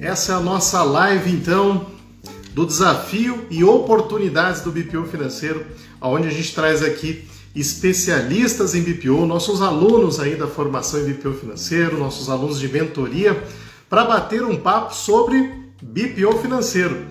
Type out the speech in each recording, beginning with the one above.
Essa é a nossa live então do desafio e oportunidades do BPO financeiro, onde a gente traz aqui especialistas em BPO, nossos alunos aí da formação em BPO financeiro, nossos alunos de mentoria, para bater um papo sobre BPO financeiro.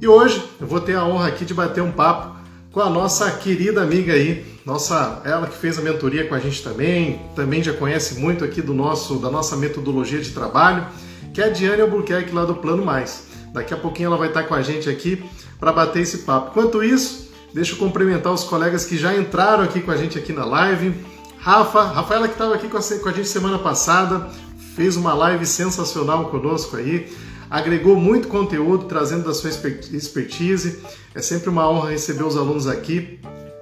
E hoje eu vou ter a honra aqui de bater um papo com a nossa querida amiga aí, nossa, ela que fez a mentoria com a gente também, também já conhece muito aqui do nosso da nossa metodologia de trabalho que é a Diane Albuquerque lá do Plano Mais. Daqui a pouquinho ela vai estar com a gente aqui para bater esse papo. Enquanto isso, deixa eu cumprimentar os colegas que já entraram aqui com a gente aqui na live. Rafa, Rafaela que estava aqui com a, gente semana passada, fez uma live sensacional conosco aí, agregou muito conteúdo, trazendo da sua expertise. É sempre uma honra receber os alunos aqui.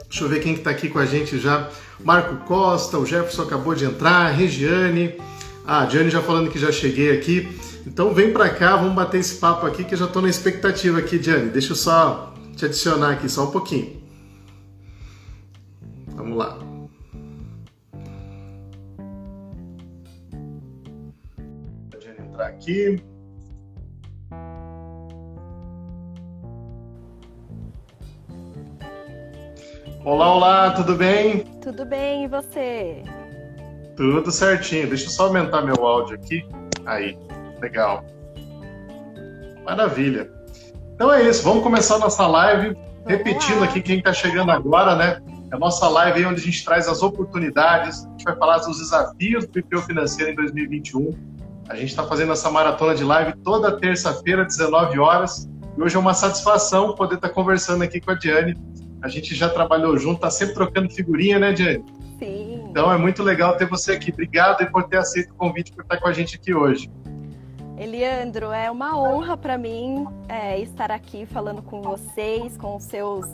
Deixa eu ver quem está aqui com a gente já. Marco Costa, o Jefferson acabou de entrar, Regiane, ah, a Diane já falando que já cheguei aqui. Então vem para cá, vamos bater esse papo aqui que eu já estou na expectativa aqui, Diane. Deixa eu só te adicionar aqui só um pouquinho. Vamos lá. A Diane entrar aqui. Olá, olá, tudo bem? Tudo bem, e você? Tudo certinho. Deixa eu só aumentar meu áudio aqui. Aí, legal. Maravilha. Então é isso, vamos começar a nossa live. Repetindo aqui quem está chegando agora, né? É a nossa live aí onde a gente traz as oportunidades, a gente vai falar dos desafios do BPO financeiro em 2021. A gente está fazendo essa maratona de live toda terça-feira, 19 horas. E hoje é uma satisfação poder estar tá conversando aqui com a Diane. A gente já trabalhou junto, tá sempre trocando figurinha, né, Diane? Então é muito legal ter você aqui. Obrigado por ter aceito o convite por estar com a gente aqui hoje. Eliandro, é uma honra para mim é, estar aqui falando com vocês, com os seus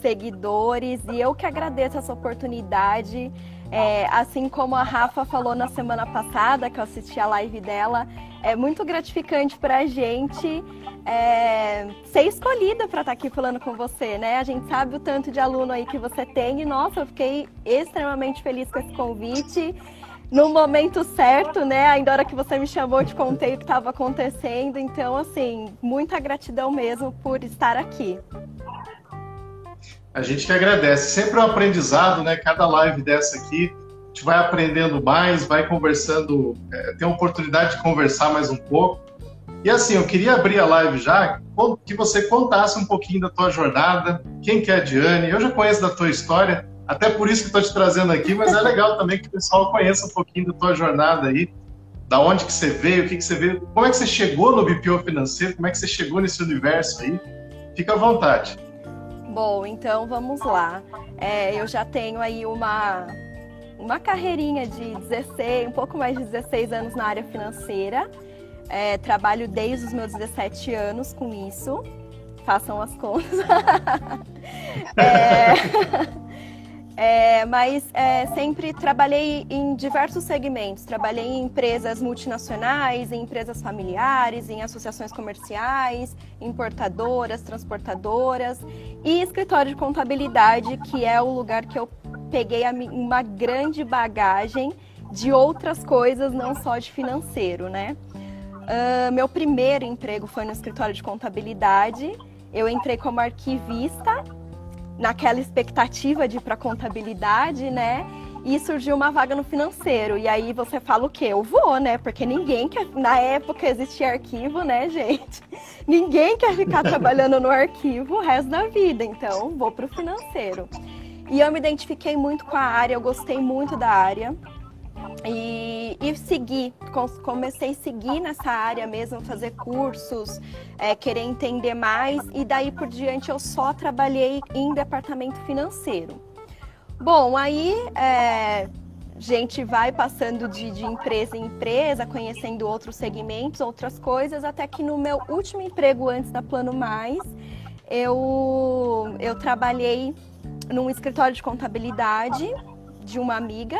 seguidores, e eu que agradeço essa oportunidade. É, assim como a Rafa falou na semana passada, que eu assisti a live dela, é muito gratificante para a gente é, ser escolhida para estar tá aqui falando com você, né? A gente sabe o tanto de aluno aí que você tem e, nossa, eu fiquei extremamente feliz com esse convite. No momento certo, né? Ainda hora que você me chamou, eu te contei o que estava acontecendo. Então, assim, muita gratidão mesmo por estar aqui. A gente que agradece. Sempre um aprendizado, né? Cada live dessa aqui, a gente vai aprendendo mais, vai conversando, é, tem a oportunidade de conversar mais um pouco. E assim, eu queria abrir a live já, que você contasse um pouquinho da tua jornada, quem que é a Diane. Eu já conheço da tua história, até por isso que estou te trazendo aqui, mas é legal também que o pessoal conheça um pouquinho da tua jornada aí, da onde que você veio, o que que você veio, como é que você chegou no BPO financeiro, como é que você chegou nesse universo aí. Fica à vontade. Bom, então vamos lá. É, eu já tenho aí uma, uma carreirinha de 16, um pouco mais de 16 anos na área financeira. É, trabalho desde os meus 17 anos com isso. Façam as contas. é, é, mas é, sempre trabalhei em diversos segmentos. Trabalhei em empresas multinacionais, em empresas familiares, em associações comerciais, importadoras, transportadoras e escritório de contabilidade, que é o lugar que eu peguei uma grande bagagem de outras coisas, não só de financeiro, né? Uh, meu primeiro emprego foi no escritório de contabilidade. Eu entrei como arquivista, naquela expectativa de ir para contabilidade, né? E surgiu uma vaga no financeiro. E aí você fala o quê? Eu vou, né? Porque ninguém quer. Na época existia arquivo, né, gente? Ninguém quer ficar trabalhando no arquivo o resto da vida. Então, vou para o financeiro. E eu me identifiquei muito com a área, eu gostei muito da área. E, e comecei a seguir nessa área mesmo, fazer cursos, é, querer entender mais, e daí por diante eu só trabalhei em departamento financeiro. Bom, aí é, gente vai passando de, de, empresa em empresa, conhecendo outros segmentos, outras coisas, até que no meu último emprego antes da Plano Mais, eu, eu trabalhei num escritório de contabilidade de uma amiga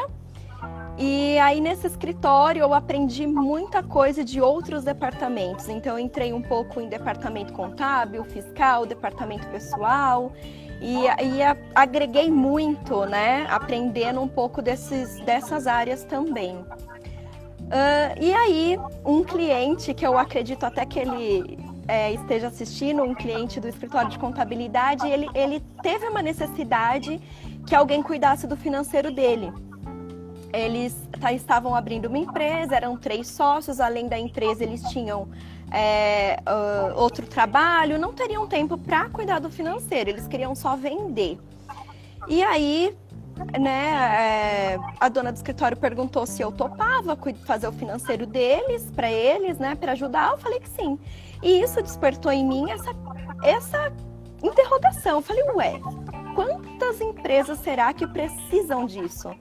e aí nesse escritório eu aprendi muita coisa de outros departamentos. Então eu entrei um pouco em departamento contábil, fiscal, departamento pessoal e, e agreguei muito, né? Aprendendo um pouco desses, dessas áreas também. Uh, e aí, um cliente que eu acredito até que ele é, esteja assistindo, um cliente do escritório de contabilidade, ele, ele teve uma necessidade que alguém cuidasse do financeiro dele. Eles tá, estavam abrindo uma empresa, eram três sócios, além da empresa, eles tinham é, uh, outro trabalho, não teriam tempo para cuidar do financeiro, eles queriam só vender. E aí, né, é, a dona do escritório perguntou se eu topava fazer o financeiro deles, para eles, né, para ajudar. Eu falei que sim. E isso despertou em mim essa, essa interrogação. Eu falei, ué, quantas empresas será que precisam disso?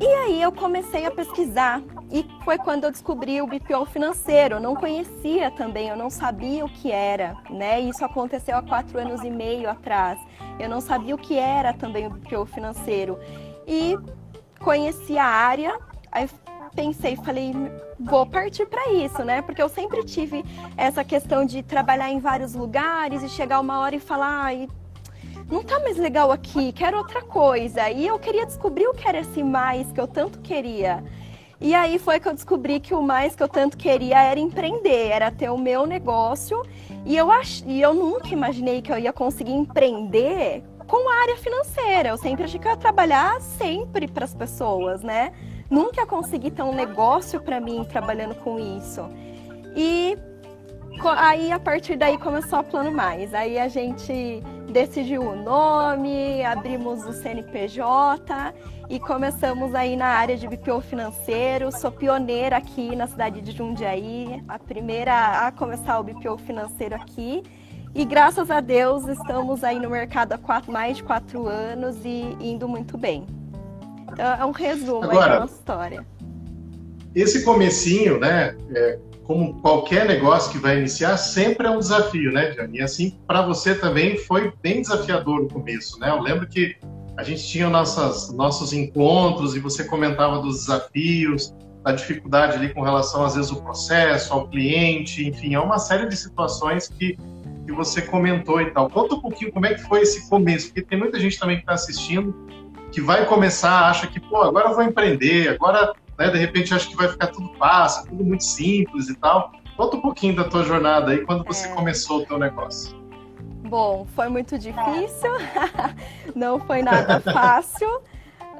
E aí eu comecei a pesquisar e foi quando eu descobri o BPO financeiro. Eu não conhecia também, eu não sabia o que era, né? Isso aconteceu há quatro anos e meio atrás. Eu não sabia o que era também o BPO financeiro. E conheci a área, aí pensei, falei, vou partir para isso, né? Porque eu sempre tive essa questão de trabalhar em vários lugares e chegar uma hora e falar, ai, não tá mais legal aqui, quero outra coisa. E eu queria descobrir o que era esse mais que eu tanto queria. E aí foi que eu descobri que o mais que eu tanto queria era empreender, era ter o meu negócio. E eu, ach... e eu nunca imaginei que eu ia conseguir empreender com a área financeira. Eu sempre achei que eu ia trabalhar sempre para as pessoas, né? Nunca consegui ter um negócio para mim trabalhando com isso. E aí a partir daí começou a plano mais. Aí a gente decidiu o nome, abrimos o CNPJ e começamos aí na área de BPO financeiro. Sou pioneira aqui na cidade de Jundiaí, a primeira a começar o BPO financeiro aqui. E graças a Deus estamos aí no mercado há quatro, mais de quatro anos e indo muito bem. Então é um resumo Agora, da nossa história. Esse comecinho, né, é, como qualquer negócio que vai iniciar, sempre é um desafio, né, Diane? E assim, para você também foi bem desafiador o começo, né? Eu lembro que a gente tinha nossas, nossos encontros e você comentava dos desafios, da dificuldade ali com relação, às vezes, ao processo, ao cliente, enfim, é uma série de situações que, que você comentou e tal. Conta um pouquinho como é que foi esse começo, porque tem muita gente também que está assistindo que vai começar, acha que, pô, agora eu vou empreender, agora né? De repente acho que vai ficar tudo fácil, tudo muito simples e tal. Conta um pouquinho da tua jornada aí, quando você é. começou o teu negócio. Bom, foi muito difícil, não foi nada fácil.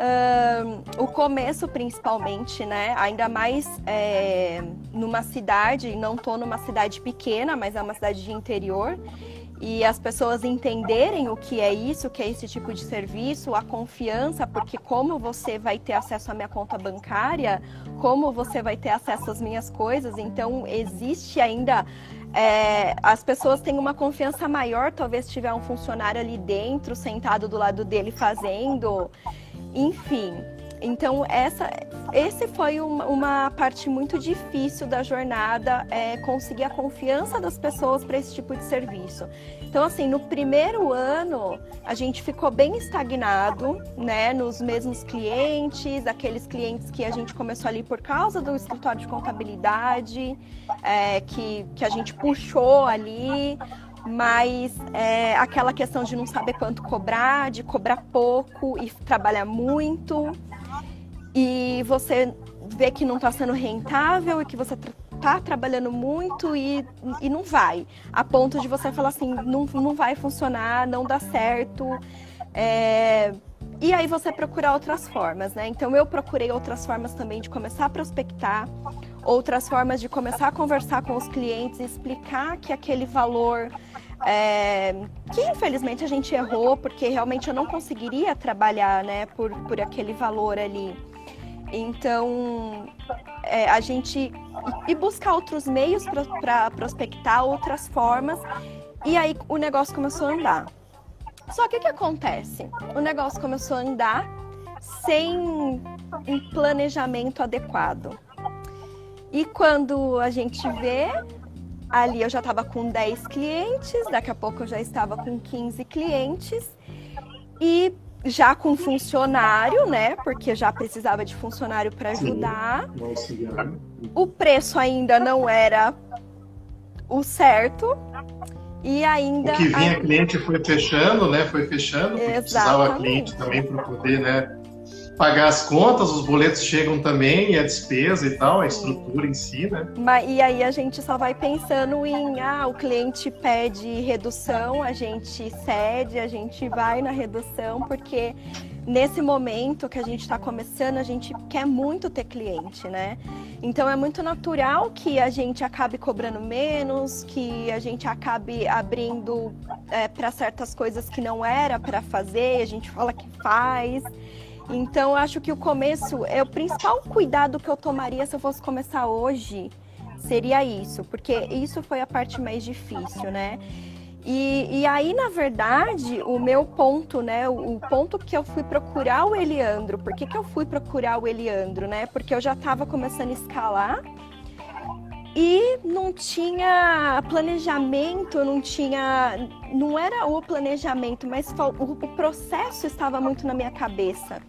Um, o começo, principalmente, né? Ainda mais é, numa cidade, não tô numa cidade pequena, mas é uma cidade de interior e as pessoas entenderem o que é isso, o que é esse tipo de serviço, a confiança, porque como você vai ter acesso à minha conta bancária, como você vai ter acesso às minhas coisas, então existe ainda é, as pessoas têm uma confiança maior, talvez tiver um funcionário ali dentro, sentado do lado dele fazendo, enfim. Então, essa, esse foi uma, uma parte muito difícil da jornada, é, conseguir a confiança das pessoas para esse tipo de serviço. Então, assim, no primeiro ano, a gente ficou bem estagnado, né, nos mesmos clientes, aqueles clientes que a gente começou ali por causa do escritório de contabilidade, é, que, que a gente puxou ali, mas é, aquela questão de não saber quanto cobrar, de cobrar pouco e trabalhar muito e você vê que não está sendo rentável e que você está trabalhando muito e, e não vai. A ponto de você falar assim, não, não vai funcionar, não dá certo. É... E aí você procura outras formas, né? Então eu procurei outras formas também de começar a prospectar, outras formas de começar a conversar com os clientes, explicar que aquele valor é, que infelizmente a gente errou, porque realmente eu não conseguiria trabalhar né, por, por aquele valor ali. Então, é, a gente e buscar outros meios para prospectar, outras formas, e aí o negócio começou a andar. Só que o que acontece? O negócio começou a andar sem um planejamento adequado. E quando a gente vê, ali eu já estava com 10 clientes, daqui a pouco eu já estava com 15 clientes, e já com funcionário, né? Porque já precisava de funcionário para ajudar. O preço ainda não era o certo. E ainda. O que vinha a... cliente foi fechando, né? Foi fechando, porque Exatamente. precisava cliente também para poder, né? Pagar as contas, os boletos chegam também, e a despesa e tal, a estrutura em si, né? E aí a gente só vai pensando em, ah, o cliente pede redução, a gente cede, a gente vai na redução, porque nesse momento que a gente está começando, a gente quer muito ter cliente, né? Então é muito natural que a gente acabe cobrando menos, que a gente acabe abrindo é, para certas coisas que não era para fazer, a gente fala que faz. Então, acho que o começo é o principal cuidado que eu tomaria se eu fosse começar hoje. Seria isso, porque isso foi a parte mais difícil, né? E, e aí, na verdade, o meu ponto, né? O, o, ponto que eu fui procurar o Eliandro. Por que, que eu fui procurar o Eliandro, né? Porque eu já estava começando a escalar e não tinha planejamento, não tinha. Não era o planejamento, mas o, o processo estava muito na minha cabeça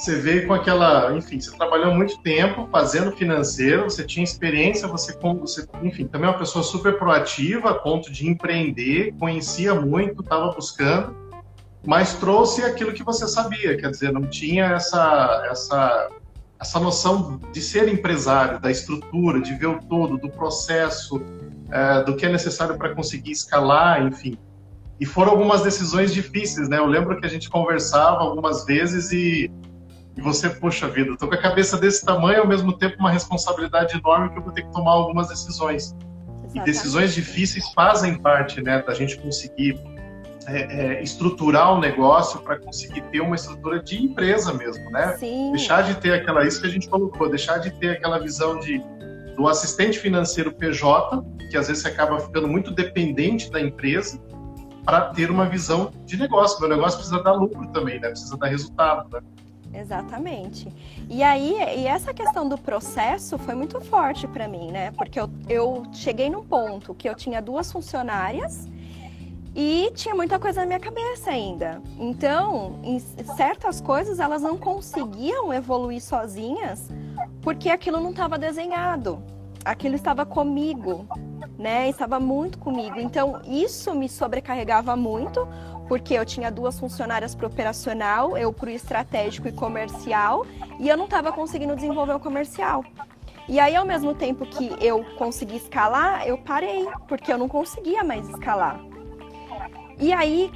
você veio com aquela, enfim, você trabalhou muito tempo fazendo financeiro, você tinha experiência, você, você enfim, também é uma pessoa super proativa, a ponto de empreender, conhecia muito, estava buscando, mas trouxe aquilo que você sabia, quer dizer, não tinha essa, essa, essa noção de ser empresário, da estrutura, de ver o todo, do processo, é, do que é necessário para conseguir escalar, enfim. E foram algumas decisões difíceis, né? Eu lembro que a gente conversava algumas vezes e e você, poxa vida, tô com a cabeça desse tamanho, ao mesmo tempo uma responsabilidade enorme que eu vou ter que tomar algumas decisões. E decisões difíceis fazem parte, né, da gente conseguir é, é, estruturar o um negócio para conseguir ter uma estrutura de empresa mesmo, né? Sim. Deixar de ter aquela, isso que a gente colocou, deixar de ter aquela visão de do assistente financeiro PJ, que às vezes acaba ficando muito dependente da empresa, para ter uma visão de negócio. Meu negócio precisa dar lucro também, né? Precisa dar resultado, né? Exatamente. E aí, e essa questão do processo foi muito forte para mim, né? Porque eu, eu cheguei num ponto que eu tinha duas funcionárias e tinha muita coisa na minha cabeça ainda. Então, certas coisas elas não conseguiam evoluir sozinhas porque aquilo não estava desenhado. Aquilo estava comigo, né? Estava muito comigo. Então, isso me sobrecarregava muito, porque eu tinha duas funcionárias para operacional, eu para o estratégico e comercial, e eu não estava conseguindo desenvolver o comercial. E aí, ao mesmo tempo que eu consegui escalar, eu parei, porque eu não conseguia mais escalar. E aí,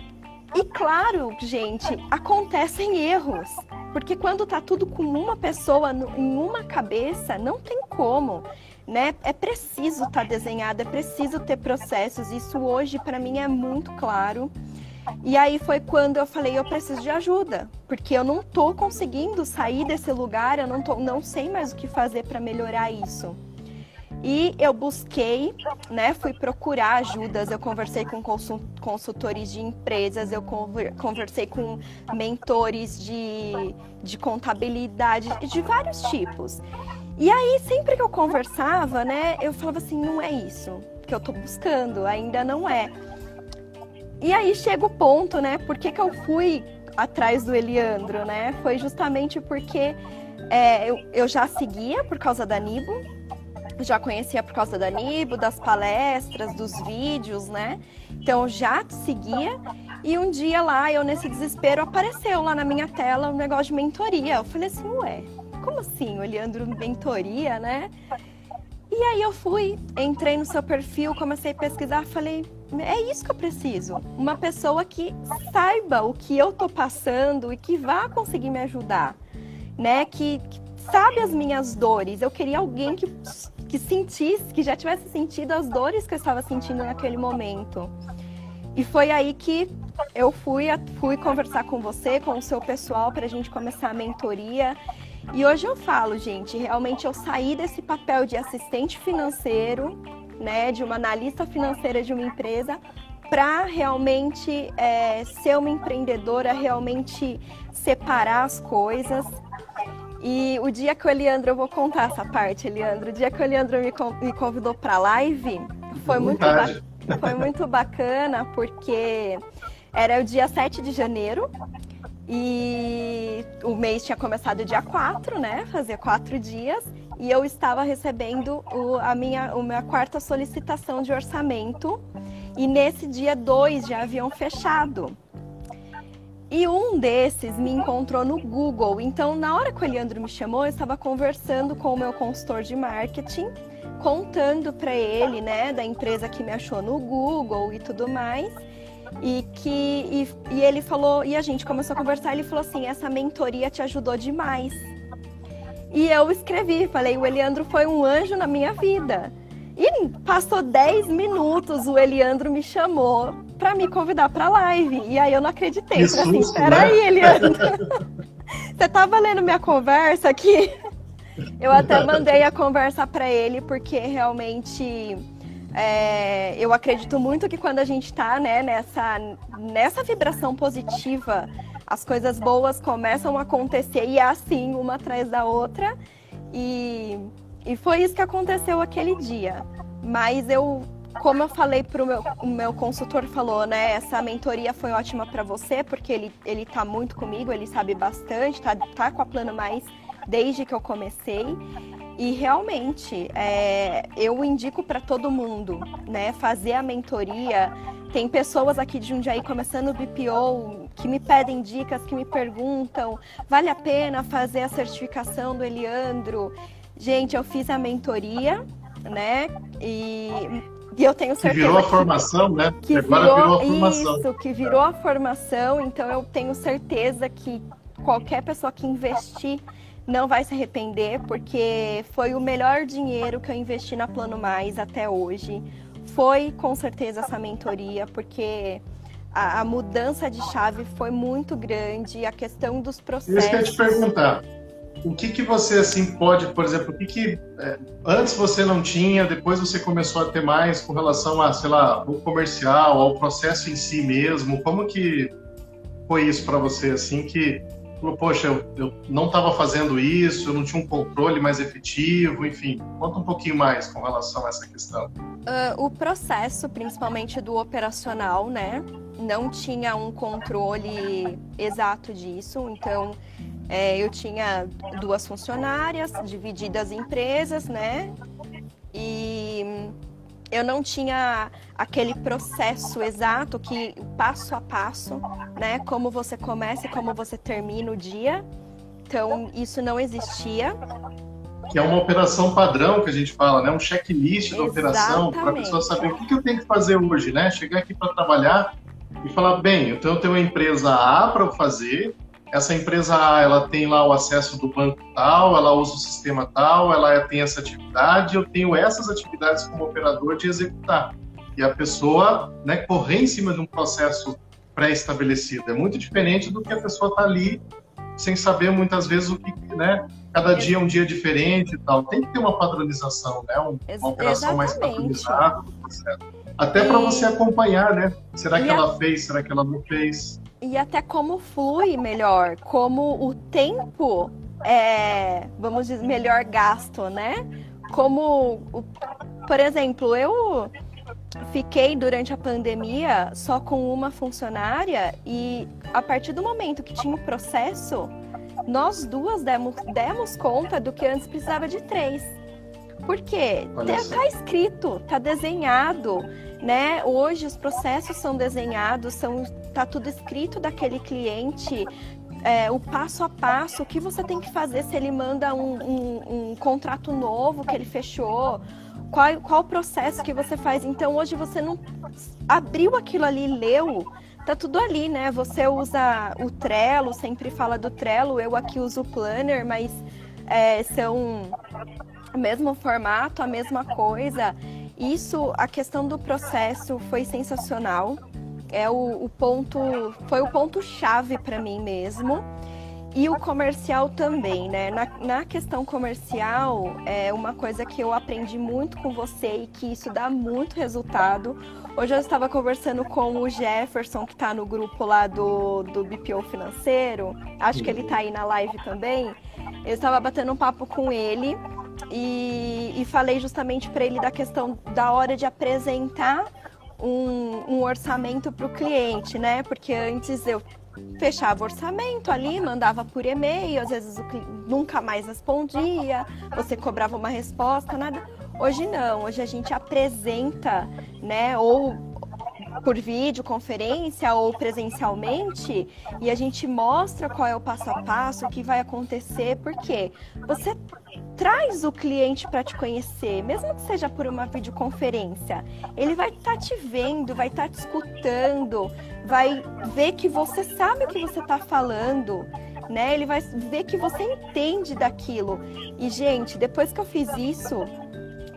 e claro, gente, acontecem erros. Porque quando tá tudo com uma pessoa em uma cabeça, não tem como, né? É preciso estar tá desenhado, é preciso ter processos. Isso hoje para mim é muito claro. E aí foi quando eu falei, eu preciso de ajuda, porque eu não tô conseguindo sair desse lugar, eu não, tô, não sei mais o que fazer para melhorar isso. E eu busquei, né, fui procurar ajudas, eu conversei com consultores de empresas, eu conversei com mentores de, de contabilidade, de vários tipos. E aí, sempre que eu conversava, né, eu falava assim, não é isso que eu tô buscando, ainda não é. E aí chega o ponto, né? Por que, que eu fui atrás do Eliandro, né? Foi justamente porque é, eu, eu já seguia por causa da Nibo, já conhecia por causa da Nibo, das palestras, dos vídeos, né? Então já seguia. E um dia lá, eu nesse desespero, apareceu lá na minha tela um negócio de mentoria. Eu falei assim, ué, como assim, o Eliandro mentoria, né? E aí eu fui, entrei no seu perfil, comecei a pesquisar, falei, é isso que eu preciso. Uma pessoa que saiba o que eu tô passando e que vá conseguir me ajudar, né? Que, que sabe as minhas dores. Eu queria alguém que, que sentisse, que já tivesse sentido as dores que eu estava sentindo naquele momento. E foi aí que eu fui, fui conversar com você, com o seu pessoal, para a gente começar a mentoria. E hoje eu falo, gente, realmente eu saí desse papel de assistente financeiro, né, de uma analista financeira de uma empresa, para realmente é, ser uma empreendedora, realmente separar as coisas. E o dia que o Eliandro, eu vou contar essa parte, Eliandro, o dia que o Eliandro me convidou para a live, foi muito, foi muito bacana, porque era o dia 7 de janeiro, e o mês tinha começado dia 4, né? Fazia quatro dias. E eu estava recebendo o, a, minha, a minha quarta solicitação de orçamento. E nesse dia 2 já haviam fechado. E um desses me encontrou no Google. Então, na hora que o Eliandro me chamou, eu estava conversando com o meu consultor de marketing, contando para ele, né, da empresa que me achou no Google e tudo mais. E que e, e ele falou, e a gente começou a conversar, ele falou assim: "Essa mentoria te ajudou demais". E eu escrevi, falei: "O Eliandro foi um anjo na minha vida". E passou 10 minutos, o Eliandro me chamou para me convidar para live. E aí eu não acreditei. Falei assim, peraí, né? Eliandro. Você tava lendo minha conversa aqui? Eu até mandei a conversa para ele, porque realmente é, eu acredito muito que quando a gente está né, nessa, nessa vibração positiva, as coisas boas começam a acontecer e é assim, uma atrás da outra. E e foi isso que aconteceu aquele dia. Mas eu, como eu falei para meu, o meu consultor falou, né? Essa mentoria foi ótima para você, porque ele, ele tá muito comigo, ele sabe bastante, tá, tá com a Plano Mais desde que eu comecei. E realmente, é, eu indico para todo mundo, né? Fazer a mentoria. Tem pessoas aqui de Jundiaí começando o BPO que me pedem dicas, que me perguntam: vale a pena fazer a certificação do Eliandro? Gente, eu fiz a mentoria, né? E, e eu tenho certeza. Que virou a formação, né? Que Agora virou, virou a formação. Isso, que virou a formação. Então eu tenho certeza que qualquer pessoa que investir não vai se arrepender, porque foi o melhor dinheiro que eu investi na Plano Mais até hoje. Foi com certeza essa mentoria, porque a, a mudança de chave foi muito grande, a questão dos processos. Isso que eu te perguntar o que que você assim pode, por exemplo, o que que é, antes você não tinha, depois você começou a ter mais com relação a, sei lá, o comercial, ao processo em si mesmo? Como que foi isso para você assim que falou, poxa, eu, eu não estava fazendo isso, eu não tinha um controle mais efetivo, enfim, conta um pouquinho mais com relação a essa questão. Uh, o processo, principalmente do operacional, né, não tinha um controle exato disso, então é, eu tinha duas funcionárias divididas em empresas, né? E eu não tinha aquele processo exato que passo a passo, né? Como você começa e como você termina o dia. Então isso não existia. Que é uma operação padrão que a gente fala, né? Um checklist da operação para a pessoa saber o que, eu tenho que fazer hoje, né? Chegar aqui para trabalhar e falar bem, tenho, eu tenho uma empresa A para fazer, essa empresa A, ela tem lá o acesso do banco tal, ela usa o sistema tal, ela tem essa atividade, eu tenho essas atividades como operador de executar. E a pessoa né, correr em cima de um processo pré-estabelecido. É muito diferente do que a pessoa está ali sem saber muitas vezes o que, né? Cada dia é um dia diferente e tal. Tem que ter uma padronização, né? uma operação Exatamente. mais padronizada. Até para você acompanhar, né? Será que e ela a... fez? Será que ela não fez? e até como flui melhor, como o tempo é, vamos dizer, melhor gasto, né? Como, por exemplo, eu fiquei durante a pandemia só com uma funcionária e a partir do momento que tinha o processo, nós duas demos, demos conta do que antes precisava de três. Porque tá, tá escrito, tá desenhado, né? Hoje os processos são desenhados, são tá tudo escrito daquele cliente, é, o passo a passo, o que você tem que fazer se ele manda um, um, um contrato novo que ele fechou, qual, qual o processo que você faz. Então hoje você não abriu aquilo ali, leu, tá tudo ali, né? Você usa o Trello, sempre fala do Trello, eu aqui uso o Planner, mas é, são o mesmo formato, a mesma coisa. Isso, a questão do processo foi sensacional. É o, o ponto, foi o ponto chave para mim mesmo. E o comercial também, né? Na, na, questão comercial, é uma coisa que eu aprendi muito com você e que isso dá muito resultado. Hoje eu estava conversando com o Jefferson, que está no grupo lá do, do BPO Financeiro. Acho que ele está aí na live também. Eu estava batendo um papo com ele e, e falei justamente para ele da questão da hora de apresentar um, um orçamento para o cliente, né? Porque antes eu fechava orçamento ali, mandava por e-mail, às vezes o cliente nunca mais respondia, você cobrava uma resposta, nada. Hoje não, hoje a gente apresenta, né? Ou por videoconferência ou presencialmente e a gente mostra qual é o passo a passo, o que vai acontecer, porque você traz o cliente para te conhecer, mesmo que seja por uma videoconferência. Ele vai estar tá te vendo, vai estar tá te escutando, vai ver que você sabe o que você está falando, né? Ele vai ver que você entende daquilo. E gente, depois que eu fiz isso,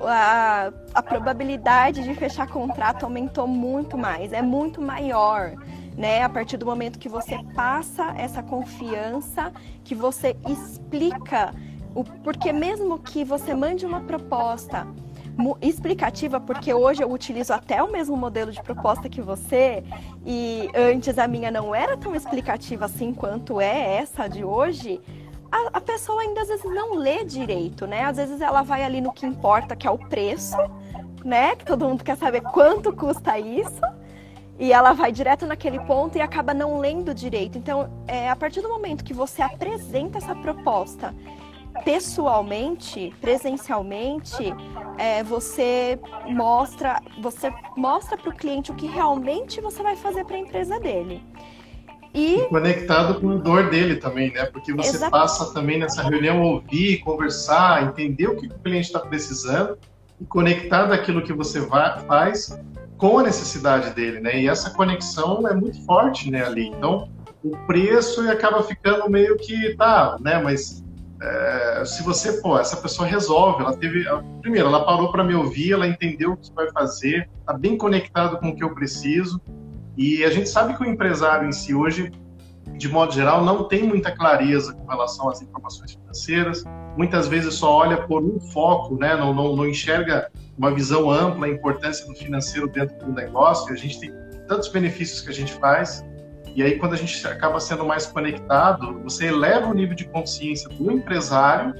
a, a probabilidade de fechar contrato aumentou muito mais, é muito maior. Né? A partir do momento que você passa essa confiança, que você explica o porque mesmo que você mande uma proposta explicativa, porque hoje eu utilizo até o mesmo modelo de proposta que você, e antes a minha não era tão explicativa assim quanto é essa de hoje, a, a, pessoa ainda às vezes não lê direito, né? Às vezes ela vai ali no que importa, que é o preço, né? Que todo mundo quer saber quanto custa isso. E ela vai direto naquele ponto e acaba não lendo direito. Então, é, a partir do momento que você apresenta essa proposta pessoalmente, presencialmente, é, você mostra, você mostra para o cliente o que realmente você vai fazer para a empresa dele. E... conectado com a dor dele também, né? Porque você passa também nessa reunião ouvir, conversar, entender o que o cliente está precisando e conectar daquilo que você vai, faz com a necessidade dele, né? E essa conexão é muito forte, né, ali. Então, o preço acaba ficando meio que tá, né? Mas é, se você, pô, essa pessoa resolve, ela teve, primeiro, ela parou para me ouvir, ela entendeu o que vai fazer, tá bem conectado com o que eu preciso. E a gente sabe que o empresário em si hoje, de modo geral, não tem muita clareza com relação às informações financeiras. Muitas vezes só olha por um foco, né? Não, não, não enxerga uma visão ampla, a importância do financeiro dentro do negócio. A gente tem tantos benefícios que a gente faz. E aí, quando a gente acaba sendo mais conectado, você eleva o nível de consciência do empresário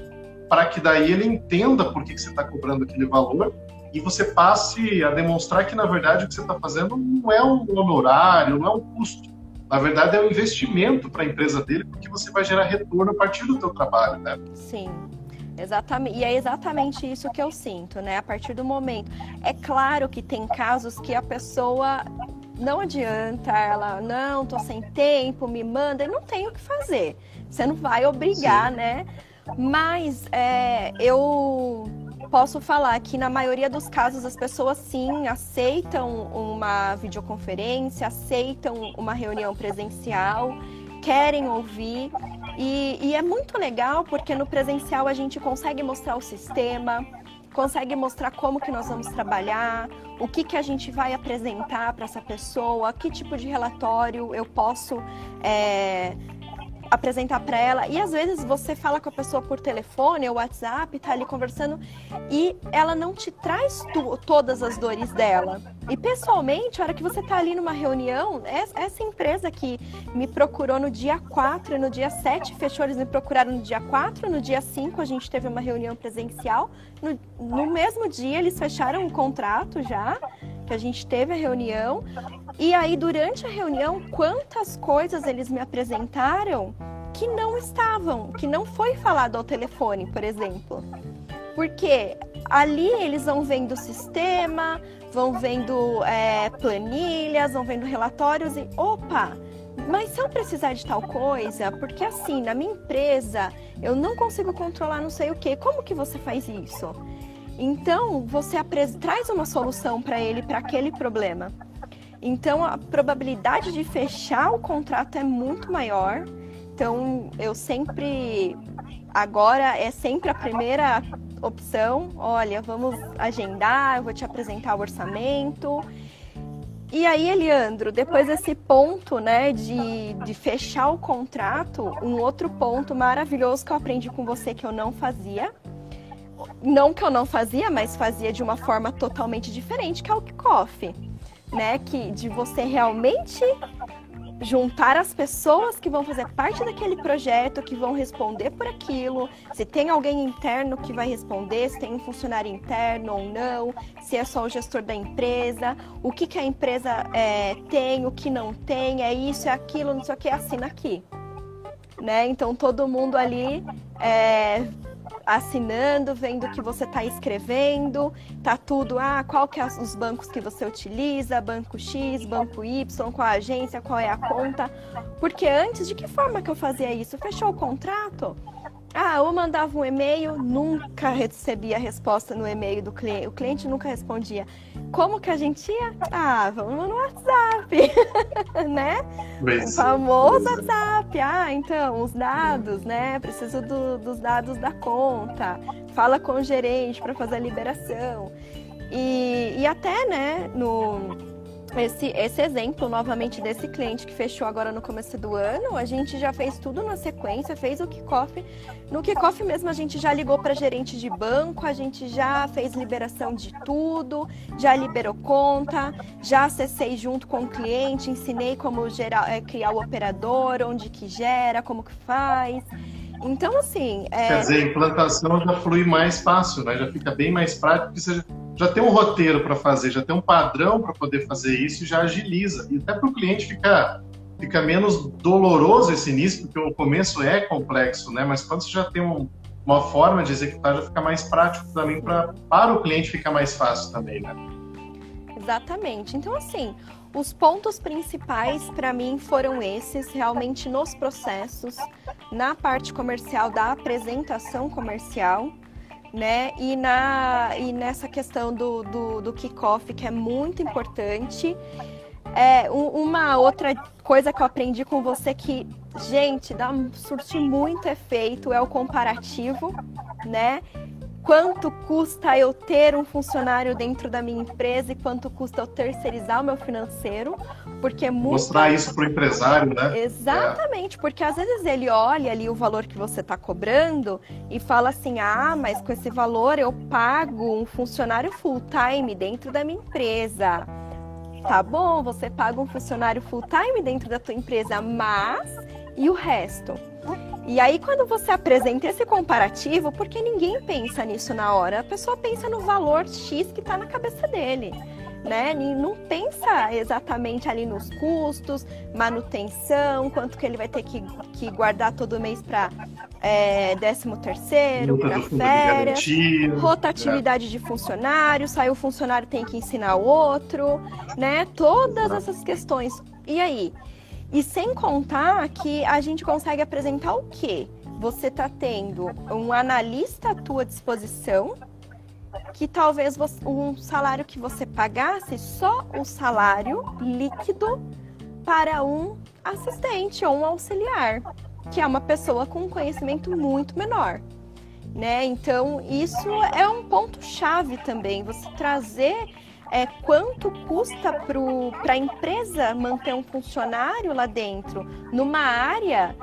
para que daí ele entenda por que, que você está cobrando aquele valor e você passe a demonstrar que, na verdade, o que você está fazendo não é um honorário, não é um custo. Na verdade, é um investimento para a empresa dele, porque você vai gerar retorno a partir do seu trabalho, né? Sim. Exatamente, e é exatamente isso que eu sinto, né? A partir do momento. É claro que tem casos que a pessoa não adianta, ela, não, tô sem tempo, me manda, e não tem o que fazer. Você não vai obrigar, Sim. né? Mas é, eu posso falar que na maioria dos casos as pessoas sim aceitam uma videoconferência, aceitam uma reunião presencial, querem ouvir. E, e é muito legal porque no presencial a gente consegue mostrar o sistema, consegue mostrar como que nós vamos trabalhar, o que que a gente vai apresentar para essa pessoa, que tipo de relatório eu posso é, apresentar para ela. E às vezes você fala com a pessoa por telefone ou WhatsApp, tá ali conversando e ela não te traz tu, todas as dores dela. E pessoalmente, a hora que você tá ali numa reunião, essa empresa que me procurou no dia 4 e no dia 7 fechou, eles me procuraram no dia 4, no dia 5 a gente teve uma reunião presencial. No, no mesmo dia eles fecharam um contrato já que a gente teve a reunião. E aí, durante a reunião, quantas coisas eles me apresentaram que não estavam, que não foi falado ao telefone, por exemplo. Porque ali eles vão vendo o sistema, vão vendo é, planilhas, vão vendo relatórios e opa, mas se eu precisar de tal coisa, porque assim, na minha empresa eu não consigo controlar não sei o que, como que você faz isso? Então, você traz uma solução para ele, para aquele problema. Então, a probabilidade de fechar o contrato é muito maior. Então, eu sempre. Agora é sempre a primeira opção. Olha, vamos agendar, eu vou te apresentar o orçamento. E aí, Eliandro, depois desse ponto, né, de, de fechar o contrato, um outro ponto maravilhoso que eu aprendi com você que eu não fazia não que eu não fazia, mas fazia de uma forma totalmente diferente, que é o kickoff, né? Que de você realmente juntar as pessoas que vão fazer parte daquele projeto, que vão responder por aquilo, se tem alguém interno que vai responder, se tem um funcionário interno ou não, se é só o gestor da empresa, o que, que a empresa é, tem, o que não tem, é isso, é aquilo, não sei o que, assina aqui. Né? Então todo mundo ali é, assinando, vendo que você está escrevendo, tá tudo, ah, qual que é os bancos que você utiliza, banco X, banco Y, qual a agência, qual é a conta. Porque antes, de que forma que eu fazia isso? Fechou o contrato? Ah, eu mandava um e-mail, nunca recebia resposta no e-mail do cliente, o cliente nunca respondia. Como que a gente ia? Ah, vamos no WhatsApp, né? o famoso WhatsApp. Ah, então, os dados, né? Preciso do, dos dados da conta. Fala com o gerente para fazer a liberação. E, e até, né, no, esse, esse exemplo novamente desse cliente que fechou agora no começo do ano, a gente já fez tudo na sequência, fez o kickoff. No kickoff mesmo a gente já ligou para gerente de banco, a gente já fez liberação de tudo, já liberou conta, já acessei junto com o cliente, ensinei como gerar, é, criar o operador, onde que gera, como que faz. Então, assim. É... Quer dizer, a implantação já flui mais fácil, né? Já fica bem mais prático, porque você já tem um roteiro para fazer, já tem um padrão para poder fazer isso e já agiliza. E até para o cliente ficar fica menos doloroso esse início, porque o começo é complexo, né? Mas quando você já tem um, uma forma de executar, já fica mais prático também pra, para o cliente ficar mais fácil também, né? Exatamente. Então, assim, os pontos principais para mim foram esses, realmente nos processos, na parte comercial, da apresentação comercial, né? E, na, e nessa questão do, do, do kickoff, que é muito importante. É, uma outra coisa que eu aprendi com você que, gente, dá, surte muito efeito é o comparativo, né? Quanto custa eu ter um funcionário dentro da minha empresa e quanto custa eu terceirizar o meu financeiro, porque é muito... Mostrar isso para o empresário, né? Exatamente, é. porque às vezes ele olha ali o valor que você está cobrando e fala assim, ah, mas com esse valor eu pago um funcionário full time dentro da minha empresa. Tá bom, você paga um funcionário full time dentro da tua empresa, mas e o resto? E aí, quando você apresenta esse comparativo, porque ninguém pensa nisso na hora, a pessoa pensa no valor X que está na cabeça dele. Né? Não pensa exatamente ali nos custos, manutenção, quanto que ele vai ter que, que guardar todo mês para é, 13 terceiro, para férias, rotatividade é. de funcionário, sai o funcionário tem que ensinar o outro, né? Todas essas questões. E aí? E sem contar que a gente consegue apresentar o quê? Você está tendo um analista à tua disposição, que talvez você, um salário que você pagasse só o salário líquido para um assistente ou um auxiliar, que é uma pessoa com um conhecimento muito menor. Né? Então, isso é um ponto chave também, você trazer é, quanto custa para a empresa manter um funcionário lá dentro, numa área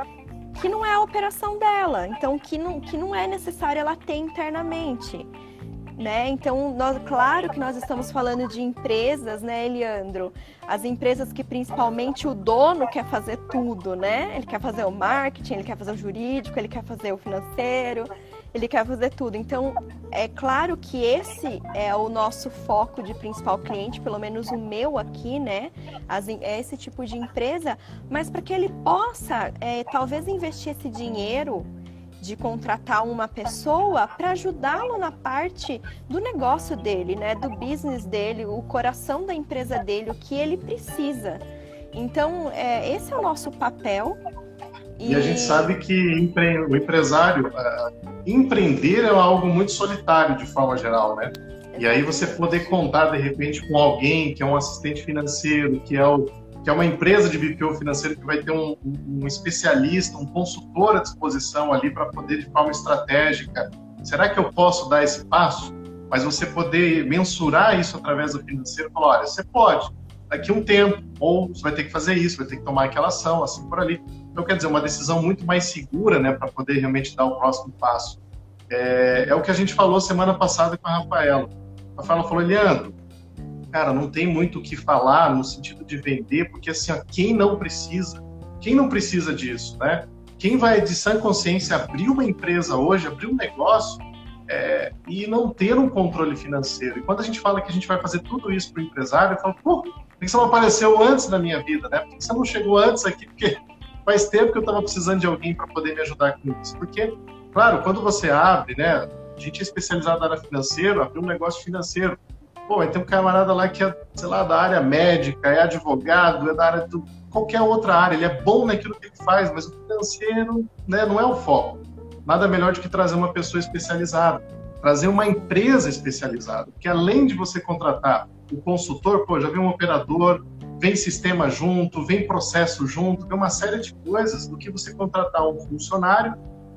que não é a operação dela, então que não, que não é necessário ela ter internamente. Né? Então, nós, claro que nós estamos falando de empresas, né, Eliandro? As empresas que principalmente o dono quer fazer tudo, né? Ele quer fazer o marketing, ele quer fazer o jurídico, ele quer fazer o financeiro, ele quer fazer tudo. Então, é claro que esse é o nosso foco de principal cliente, pelo menos o meu aqui, né? As, é esse tipo de empresa, mas para que ele possa, é, talvez, investir esse dinheiro de contratar uma pessoa para ajudá-lo na parte do negócio dele, né, do business dele, o coração da empresa dele, o que ele precisa. Então, é, esse é o nosso papel e, e a gente sabe que o empresário, uh, empreender é algo muito solitário de forma geral, né? E aí você poder contar de repente com alguém que é um assistente financeiro, que é, o, que é uma empresa de BPO financeiro que vai ter um, um especialista, um consultor à disposição ali para poder de forma estratégica. Será que eu posso dar esse passo? Mas você poder mensurar isso através do financeiro, falar, olha, você pode, daqui um tempo, ou você vai ter que fazer isso, vai ter que tomar aquela ação, assim por ali. Então, quer dizer, uma decisão muito mais segura, né, para poder realmente dar o próximo passo. É, é, o que a gente falou semana passada com a Rafaela. A Rafaela falou, Leandro, cara, não tem muito o que falar no sentido de vender, porque assim, ó, quem não precisa, quem não precisa disso, né? Quem vai de sã consciência abrir uma empresa hoje, abrir um negócio é, e não ter um controle financeiro? E quando a gente fala que a gente vai fazer tudo isso para o empresário, eu falo, pô, por que você não apareceu antes na minha vida, né? Por que você não chegou antes aqui? Porque faz tempo que eu estava precisando de alguém para poder me ajudar com isso. Porque Claro, quando você abre, né? A gente é especializado na área financeira, abre um negócio financeiro. Pô, tem um camarada lá que é, sei lá, da área médica, é advogado, é da área do qualquer outra área. Ele é bom naquilo que ele faz, mas o financeiro né, não é o foco. Nada melhor do que trazer uma pessoa especializada, trazer uma empresa especializada, que além de você contratar o consultor, pô, já vem um operador, vem sistema junto, vem processo junto, vem uma série de coisas do que você contratar um funcionário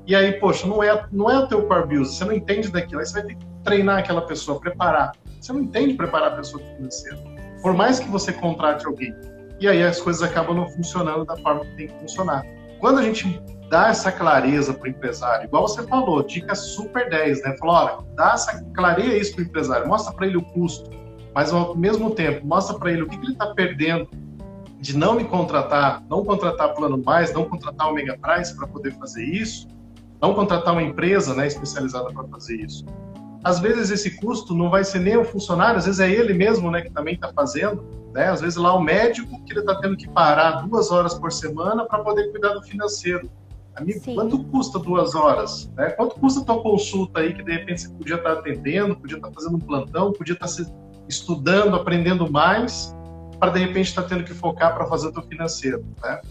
e aí, poxa, não é, não é o teu core business, você não entende daquilo, aí você vai ter que treinar aquela pessoa, preparar. Você não entende preparar a pessoa financeira. Por mais que você contrate alguém. E aí as coisas acabam não funcionando da forma que tem que funcionar. Quando a gente dá essa clareza para o empresário, igual você falou, dica super 10, né? Falou, olha, dá essa clareia isso para o empresário, mostra para ele o custo, mas ao mesmo tempo mostra para ele o que, que ele está perdendo de não me contratar, não contratar plano mais, não contratar o Mega Price para poder fazer isso, não contratar uma empresa né, especializada para fazer isso. Às vezes esse custo não vai ser nem o funcionário, às vezes é ele mesmo né, que também está fazendo. Né? Às vezes lá o médico que ele está tendo que parar duas horas por semana para poder cuidar do financeiro. Amigo, Sim. quanto custa duas horas? Né? Quanto custa a tua consulta aí que de repente você podia estar tá atendendo, podia estar tá fazendo um plantão, podia estar tá estudando, aprendendo mais, para de repente estar tá tendo que focar para fazer o teu financeiro. Né?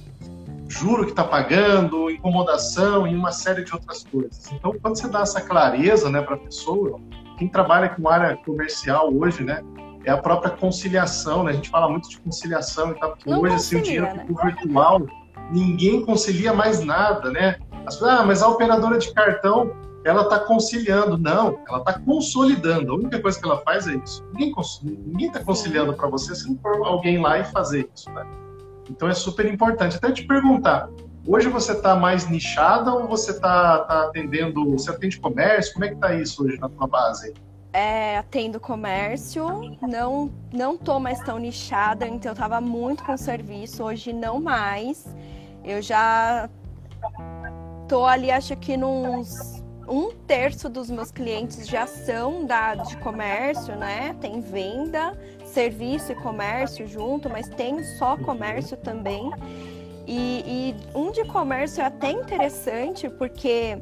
juro que está pagando, incomodação e uma série de outras coisas. Então, quando você dá essa clareza né, para a pessoa, quem trabalha com área comercial hoje, né, é a própria conciliação, né? A gente fala muito de conciliação e tal, porque Não hoje, concilia, assim, o dinheiro né? ficou virtual, ninguém concilia mais nada, né? As pessoas, ah, mas a operadora de cartão, ela está conciliando. Não, ela está consolidando. A única coisa que ela faz é isso. Ninguém está conciliando para você se não for alguém lá e fazer isso, né? Então é super importante. Até te perguntar, hoje você está mais nichada ou você está tá atendendo, você atende comércio? Como é que está isso hoje na tua base? É, atendo comércio, não não tô mais tão nichada, então eu tava muito com serviço, hoje não mais. Eu já tô ali, acho que nos um terço dos meus clientes já são da de comércio, né? Tem venda, serviço e comércio junto, mas tem só comércio também. E, e um de comércio é até interessante porque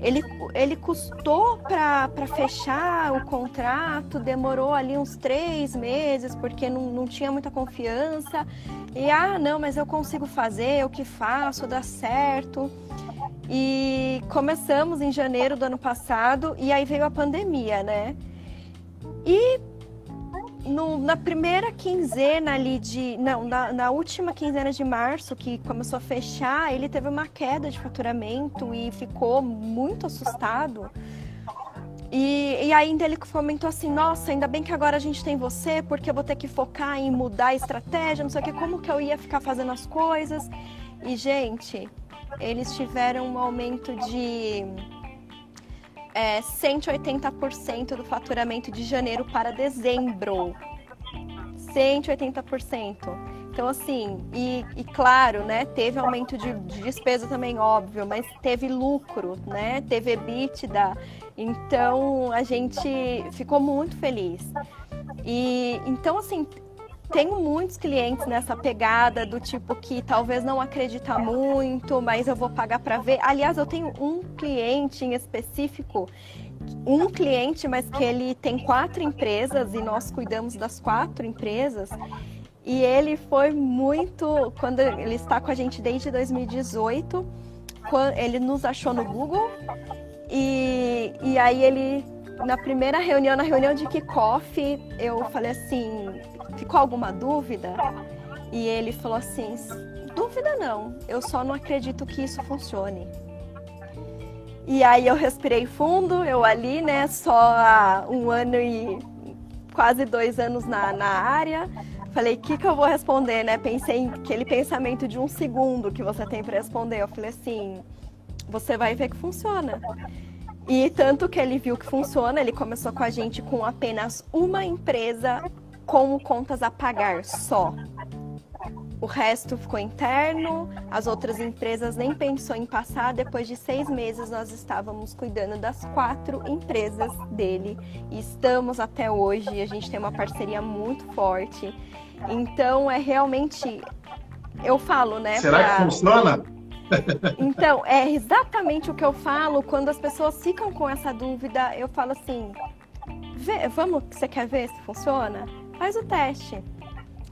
ele, ele custou para fechar o contrato, demorou ali uns três meses, porque não, não tinha muita confiança. E ah, não, mas eu consigo fazer, o que faço, dá certo. E começamos em janeiro do ano passado, e aí veio a pandemia, né? E no, na primeira quinzena ali de. Não, na, na, última quinzena de março, que começou a fechar, ele teve uma queda de faturamento e ficou muito assustado. E, e ainda ele comentou assim: Nossa, ainda bem que agora a gente tem você, porque eu vou ter que focar em mudar a estratégia, não sei o que, como que eu ia ficar fazendo as coisas. E, gente, eles tiveram um aumento de é, 180% do faturamento de janeiro para dezembro. 180%. Então, assim, e, e, claro, né, teve aumento de, de, despesa também, óbvio, mas teve lucro, né, teve EBITDA. Então, a gente ficou muito feliz. E, então, assim, tenho muitos clientes nessa pegada do tipo que talvez não acredita muito, mas eu vou pagar para ver. Aliás, eu tenho um cliente em específico, um cliente, mas que ele tem quatro empresas e nós cuidamos das quatro empresas. E ele foi muito, quando ele está com a gente desde 2018, ele nos achou no Google e, e aí ele na primeira reunião, na reunião de kickoff, eu falei assim, ficou alguma dúvida? E ele falou assim: dúvida não, eu só não acredito que isso funcione. E aí eu respirei fundo, eu ali, né, só há um ano e quase dois anos na, na área. Falei, o que, que eu vou responder, né? Pensei em aquele pensamento de um segundo que você tem para responder. Eu falei assim, você vai ver que funciona. E tanto que ele viu que funciona, ele começou com a gente com apenas uma empresa como contas a pagar só. O resto ficou interno, as outras empresas nem pensou em passar. Depois de seis meses, nós estávamos cuidando das quatro empresas dele e estamos até hoje. A gente tem uma parceria muito forte. Então, é realmente. Eu falo, né? Será pra... que funciona? Então, é exatamente o que eu falo quando as pessoas ficam com essa dúvida. Eu falo assim: vamos, você quer ver se funciona? Faz o teste.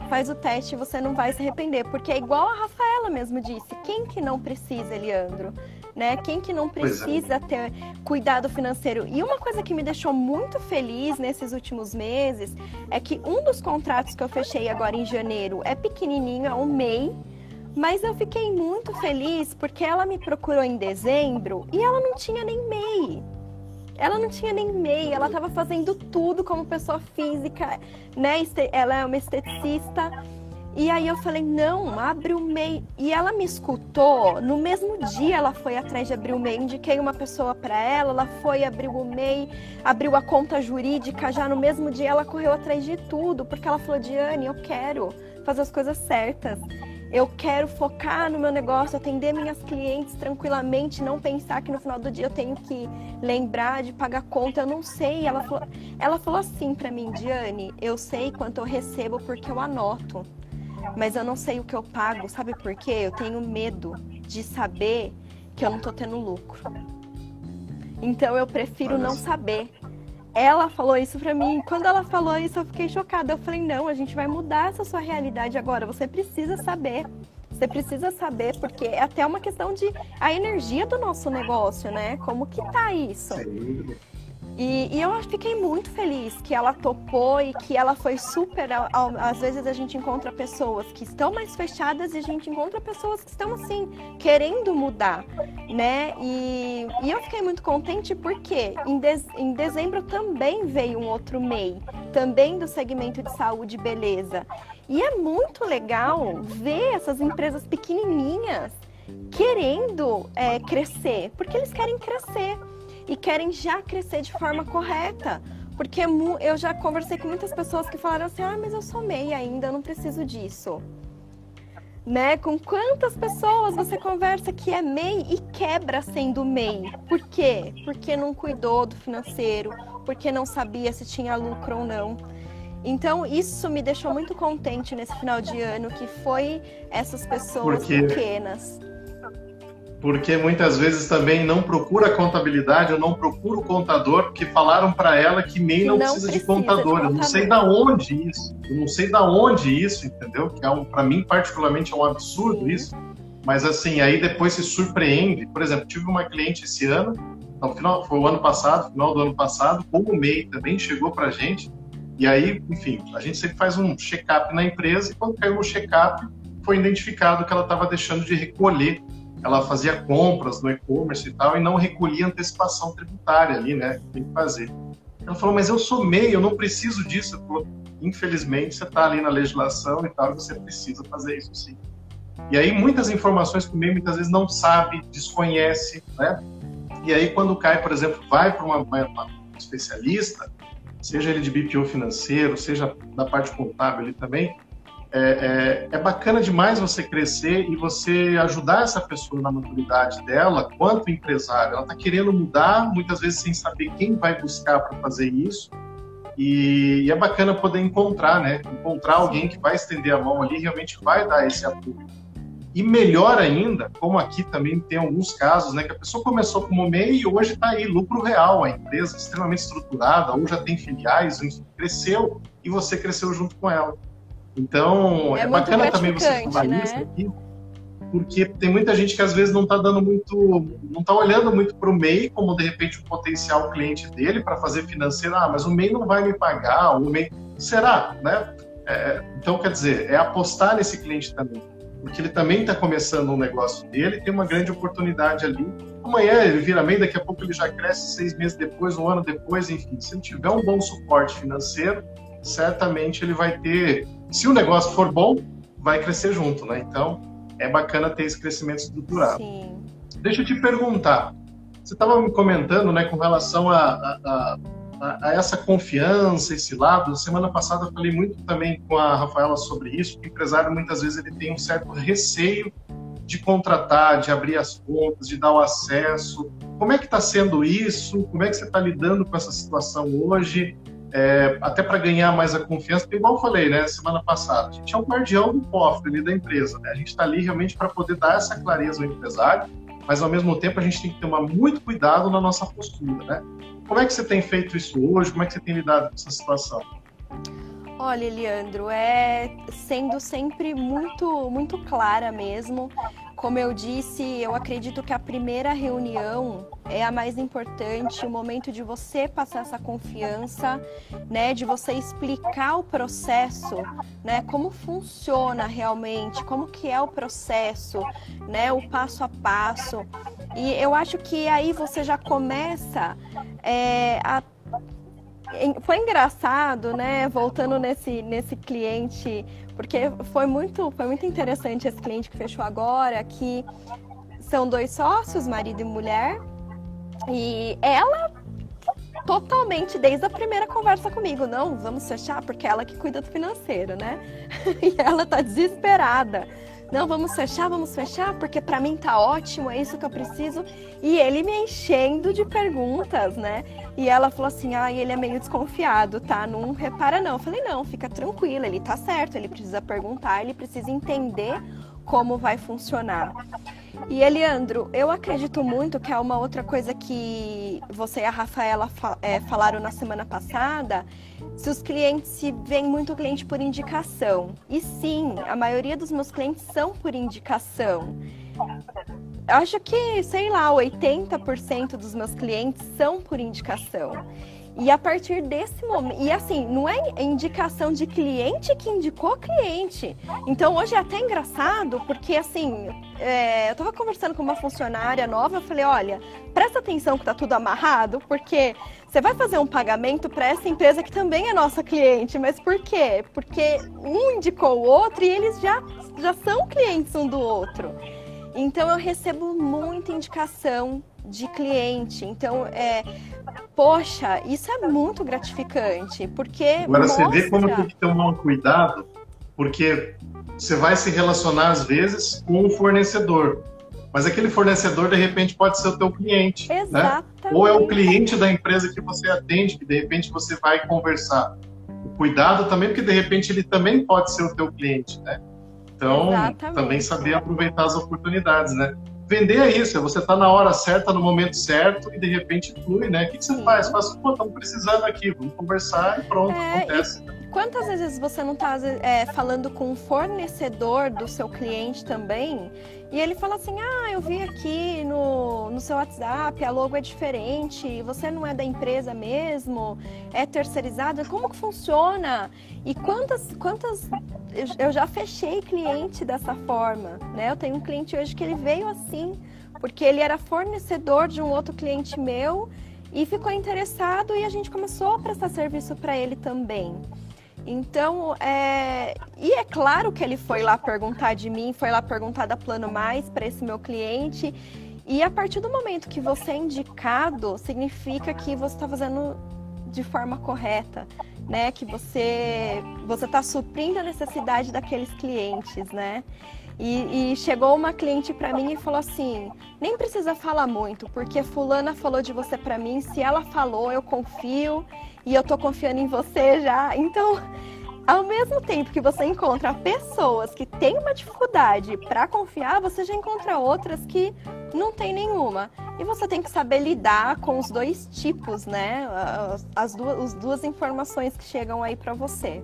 Faz o teste e você não vai se arrepender, porque é igual a Rafaela mesmo disse: quem que não precisa, Eliandro? Né? Quem que não é. precisa é. ter cuidado financeiro? E uma coisa que me deixou muito feliz nesses últimos meses é que um dos contratos que eu fechei agora em janeiro é pequenininho, é um MEI, mas eu fiquei muito feliz porque ela me procurou em dezembro e ela não tinha nem MEI. Ela não tinha nem MEI, ela estava fazendo tudo como pessoa física, né? Ela é uma esteticista. E aí eu falei, não, abre o MEI. E ela me escutou. No mesmo dia ela foi atrás de abrir o MEI. Indiquei uma pessoa para ela, ela foi, abriu o MEI, abriu a conta jurídica. Já no mesmo dia ela correu atrás de tudo, porque ela falou, Diane, eu quero fazer as coisas certas. Eu quero focar no meu negócio, atender minhas clientes tranquilamente, não pensar que no final do dia eu tenho que lembrar de pagar conta. Eu não sei. Ela falou, ela falou assim para mim, Diane, eu sei quanto eu recebo porque eu anoto, mas eu não sei o que eu pago. Sabe por quê? Eu tenho medo de saber que eu não tô tendo lucro. Então eu prefiro não saber. Ela falou isso pra mim. Quando ela falou isso, eu fiquei chocada. Eu falei: não, a gente vai mudar essa sua realidade agora. Você precisa saber. Você precisa saber, porque é até uma questão de a energia do nosso negócio, né? Como que tá isso? Sim. E, e, eu fiquei muito feliz que ela topou e que ela foi super. Às vezes a gente encontra pessoas que estão mais fechadas e a gente encontra pessoas que estão assim, querendo mudar, né? E, e eu fiquei muito contente porque em, de, em dezembro também veio um outro MEI, também do segmento de saúde e beleza. E é muito legal ver essas empresas pequenininhas querendo é, crescer, porque eles querem crescer e querem já crescer de forma correta. Porque eu já conversei com muitas pessoas que falaram assim: ah, mas eu sou MEI ainda, eu não preciso disso. Né? Com quantas pessoas você conversa que é MEI e quebra sendo MEI? Por quê? Porque não cuidou do financeiro, porque não sabia se tinha lucro ou não. Então, isso me deixou muito contente nesse final de ano, que foi essas pessoas porque... pequenas porque muitas vezes também não procura contabilidade ou não procura o contador, porque falaram para ela que MEI não, não precisa, precisa, de contador. De contador. Eu não sei da onde isso. Eu não sei da onde isso, entendeu? Que é um, para mim particularmente é um absurdo Sim. isso. Mas assim, aí depois se surpreende. Por exemplo, tive uma cliente esse ano, no final foi o ano passado, final do ano passado, como MEI também chegou para gente. E aí, enfim, a gente sempre faz um check-up na empresa e quando caiu no check-up foi identificado que ela estava deixando de recolher ela fazia compras no e-commerce e tal e não recolhia antecipação tributária ali, né? Tem que fazer. Ela falou, mas eu sou MEI, eu não preciso disso. Eu falou, infelizmente, você está ali na legislação e tal, e você precisa fazer isso sim. E aí, muitas informações que o MEI muitas vezes não sabe, desconhece, né? E aí, quando cai, por exemplo, vai para uma, uma, especialista, seja ele de BPO financeiro, seja da parte contábil ali também, é, é, é, bacana demais você crescer e você ajudar essa pessoa na maturidade dela, quanto empresário. Ela está querendo mudar, muitas vezes sem saber quem vai buscar para fazer isso. E, e, é bacana poder encontrar, né? Encontrar alguém que vai estender a mão ali e realmente vai dar esse apoio. E melhor ainda, como aqui também tem alguns casos, né? Que a pessoa começou como MEI e hoje está aí, lucro real, a empresa extremamente estruturada, ou já tem filiais, cresceu e você cresceu junto com ela. Então, é, é bacana também você falar né? isso aqui, porque tem muita gente que às vezes não está dando muito, não está olhando muito para o MEI como de repente o potencial cliente dele para fazer financeiro. Ah, mas o MEI não vai me pagar, o MEI. Será, né? É, então, quer dizer, é apostar nesse cliente também, porque ele também está começando um negócio dele, tem uma grande oportunidade ali. Amanhã ele vira MEI, daqui a pouco ele já cresce seis meses depois, um ano depois, enfim. Se ele tiver um bom suporte financeiro, certamente ele vai ter se o negócio for bom, vai crescer junto, né? Então, é bacana ter esse crescimento estruturado. Sim. Deixa eu te perguntar, você estava me comentando, né, com relação a, a, a, a, essa confiança, esse lado. Semana passada eu falei muito também com a Rafaela sobre isso, que o empresário muitas vezes ele tem um certo receio de contratar, de abrir as contas, de dar o acesso. Como é que está sendo isso? Como é que você está lidando com essa situação hoje? É, até para ganhar mais a confiança, porque igual eu falei, né, semana passada, a gente é o guardião do cofre ali da empresa, né? A gente está ali realmente para poder dar essa clareza ao empresário, mas ao mesmo tempo a gente tem que tomar muito cuidado na nossa postura, né? Como é que você tem feito isso hoje? Como é que você tem lidado com essa situação? Olha, Leandro, é sendo sempre muito, muito clara mesmo. Como eu disse, eu acredito que a primeira reunião é a mais importante, o momento de você passar essa confiança, né, de você explicar o processo, né, como funciona realmente, como que é o processo, né, o passo a passo. E eu acho que aí você já começa é, a foi engraçado, né? Voltando nesse, nesse cliente, porque foi muito, foi muito interessante esse cliente que fechou agora, que são dois sócios, marido e mulher, e ela totalmente desde a primeira conversa comigo, não, vamos fechar porque é ela que cuida do financeiro, né? e ela tá desesperada não, vamos fechar, vamos fechar, porque para mim tá ótimo, é isso que eu preciso. E ele me enchendo de perguntas, né? E ela falou assim: ah, ele é meio desconfiado, tá? Não repara, não. Eu falei: não, fica tranquila, ele tá certo, ele precisa perguntar, ele precisa entender como vai funcionar. E Eliandro, eu acredito muito que é uma outra coisa que você e a Rafaela é, falaram na semana passada, se os clientes se vem muito cliente por indicação. E sim, a maioria dos meus clientes são por indicação. Acho que, sei lá, 80% dos meus clientes são por indicação. E a partir desse momento, e assim, não é indicação de cliente que indicou cliente. Então hoje é até engraçado, porque assim, é, eu estava conversando com uma funcionária nova, eu falei, olha, presta atenção que tá tudo amarrado, porque você vai fazer um pagamento para essa empresa que também é nossa cliente, mas por quê? Porque um indicou o outro e eles já, já são clientes um do outro. Então eu recebo muita indicação de cliente. Então, é, poxa, isso é muito gratificante, porque. Agora mostra... você vê como tem que tomar um cuidado, porque você vai se relacionar às vezes com um fornecedor. Mas aquele fornecedor, de repente, pode ser o teu cliente. Exatamente. Né? Ou é o cliente da empresa que você atende, que de repente você vai conversar. O cuidado também, porque de repente ele também pode ser o teu cliente, né? Então, Exatamente. também saber aproveitar as oportunidades, né? Vender é isso, é você tá na hora certa, no momento certo e de repente flui, né? O que, que você Sim. faz? Faz, pô, estamos precisando aqui, vamos conversar e pronto, é, acontece. E quantas vezes você não está é, falando com um fornecedor do seu cliente também e ele fala assim: Ah, eu vi aqui no, no seu WhatsApp, a logo é diferente, você não é da empresa mesmo, é terceirizada, como que funciona? E quantas, quantas. Eu já fechei cliente dessa forma, né? Eu tenho um cliente hoje que ele veio assim, porque ele era fornecedor de um outro cliente meu e ficou interessado e a gente começou a prestar serviço para ele também. Então, é... e é claro que ele foi lá perguntar de mim, foi lá perguntar da Plano Mais para esse meu cliente. E a partir do momento que você é indicado, significa que você está fazendo de forma correta, né? Que você você está suprindo a necessidade daqueles clientes, né? E, e chegou uma cliente para mim e falou assim: nem precisa falar muito, porque fulana falou de você para mim. Se ela falou, eu confio e eu tô confiando em você já. Então, ao mesmo tempo que você encontra pessoas que têm uma dificuldade para confiar, você já encontra outras que não tem nenhuma. E você tem que saber lidar com os dois tipos, né? As duas, as duas informações que chegam aí para você.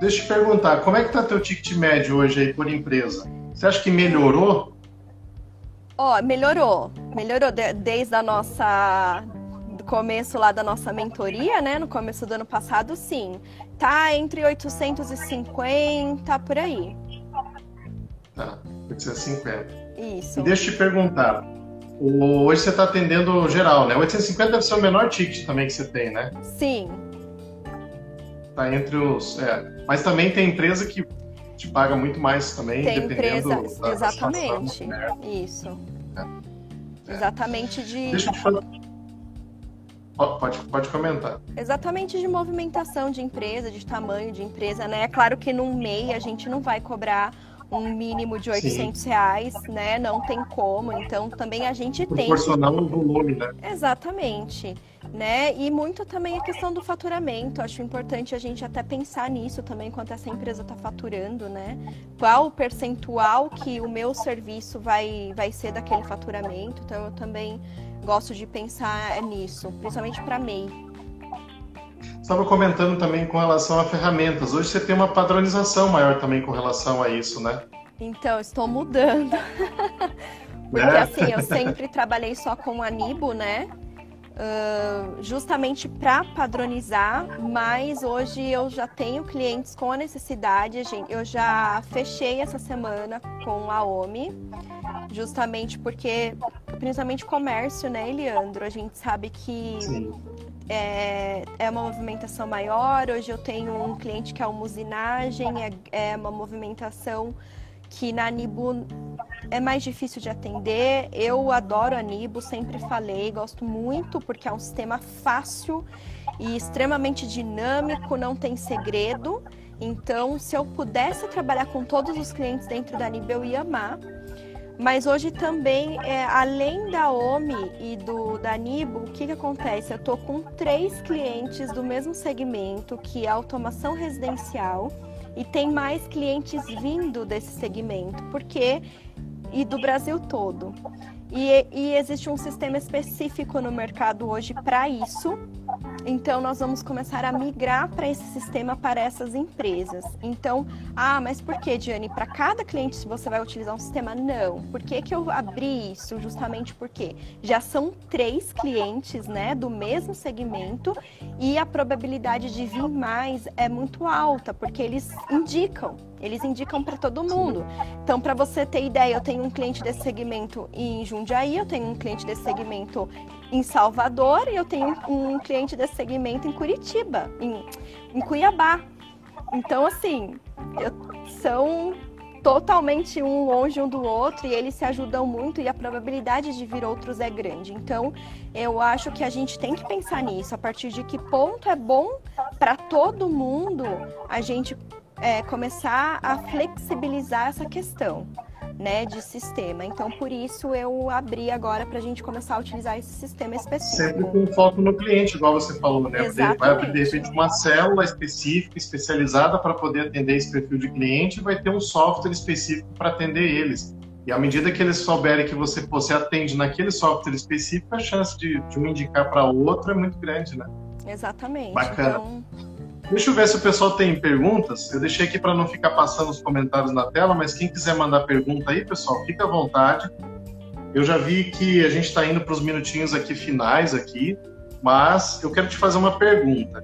Deixa eu te perguntar, como é que tá teu ticket médio hoje aí por empresa? Você acha que melhorou? Ó, oh, melhorou. Melhorou desde a nossa começo lá da nossa mentoria, né? No começo do ano passado, sim. Tá entre 850 por aí. Tá, 850. Isso. E deixa eu te perguntar. Hoje você está atendendo geral, né? 850 deve ser o menor ticket também que você tem, né? Sim. Tá entre os. É. Mas também tem empresa que te paga muito mais também, tem dependendo empresa, da Exatamente. Né? Isso. É. Exatamente de. Deixa eu te falar. Pode, pode comentar. Exatamente de movimentação de empresa, de tamanho de empresa, né? É claro que num MEI a gente não vai cobrar um mínimo de 800 Sim. reais, né? Não tem como. Então também a gente tem. Proporcional ao volume, né? Exatamente. né? E muito também a questão do faturamento. Acho importante a gente até pensar nisso também, quanto essa empresa está faturando, né? Qual o percentual que o meu serviço vai, vai ser daquele faturamento. Então, eu também gosto de pensar nisso, principalmente para MEI. Estava comentando também com relação a ferramentas. Hoje você tem uma padronização maior também com relação a isso, né? Então, estou mudando. Porque é. assim, eu sempre trabalhei só com a Nibo, né? Uh, justamente para padronizar, mas hoje eu já tenho clientes com a necessidade. Eu já fechei essa semana com a OMI, justamente porque, principalmente comércio, né, Eliandro? A gente sabe que é, é, uma movimentação maior. Hoje eu tenho um cliente que é uma usinagem, é, é uma movimentação que na Nibo é mais difícil de atender. Eu adoro a Nibo, sempre falei, gosto muito porque é um sistema fácil e extremamente dinâmico, não tem segredo. Então, se eu pudesse trabalhar com todos os clientes dentro da Nibo, eu ia amar. Mas hoje também, é, além da OMI e do da Nibo, o que, que acontece? Eu estou com três clientes do mesmo segmento, que é automação residencial, e tem mais clientes vindo desse segmento, porque e do Brasil todo. E, e, existe um sistema específico no mercado hoje para isso. Então, nós vamos começar a migrar para esse sistema para essas empresas. Então, ah, mas por que, Diane? Para cada cliente você vai utilizar um sistema? Não. Por que, que eu abri isso? Justamente porque já são três clientes né, do mesmo segmento e a probabilidade de vir mais é muito alta, porque eles indicam. Eles indicam para todo mundo. Então, para você ter ideia, eu tenho um cliente desse segmento em Jundiaí, eu tenho um cliente desse segmento em Salvador e eu tenho um cliente desse segmento em Curitiba, em, em Cuiabá. Então, assim, eu, são totalmente um longe um do outro e eles se ajudam muito e a probabilidade de vir outros é grande. Então, eu acho que a gente tem que pensar nisso, a partir de que ponto é bom para todo mundo a gente é, começar a flexibilizar essa questão. Né, de sistema. Então, por isso eu abri agora para a gente começar a utilizar esse sistema específico. Sempre com foco no cliente, igual você falou, né? Exatamente. Vai abrir, de repente, uma célula específica, especializada para poder atender esse perfil de cliente e vai ter um software específico para atender eles. E à medida que eles souberem que você, você atende naquele software específico, a chance de, de um indicar para outro é muito grande, né? Exatamente. Bacana. Então Deixa eu ver se o pessoal tem perguntas. Eu deixei aqui para não ficar passando os comentários na tela, mas quem quiser mandar pergunta aí, pessoal, fica à vontade. Eu já vi que a gente está indo para os minutinhos aqui finais aqui, mas eu quero te fazer uma pergunta.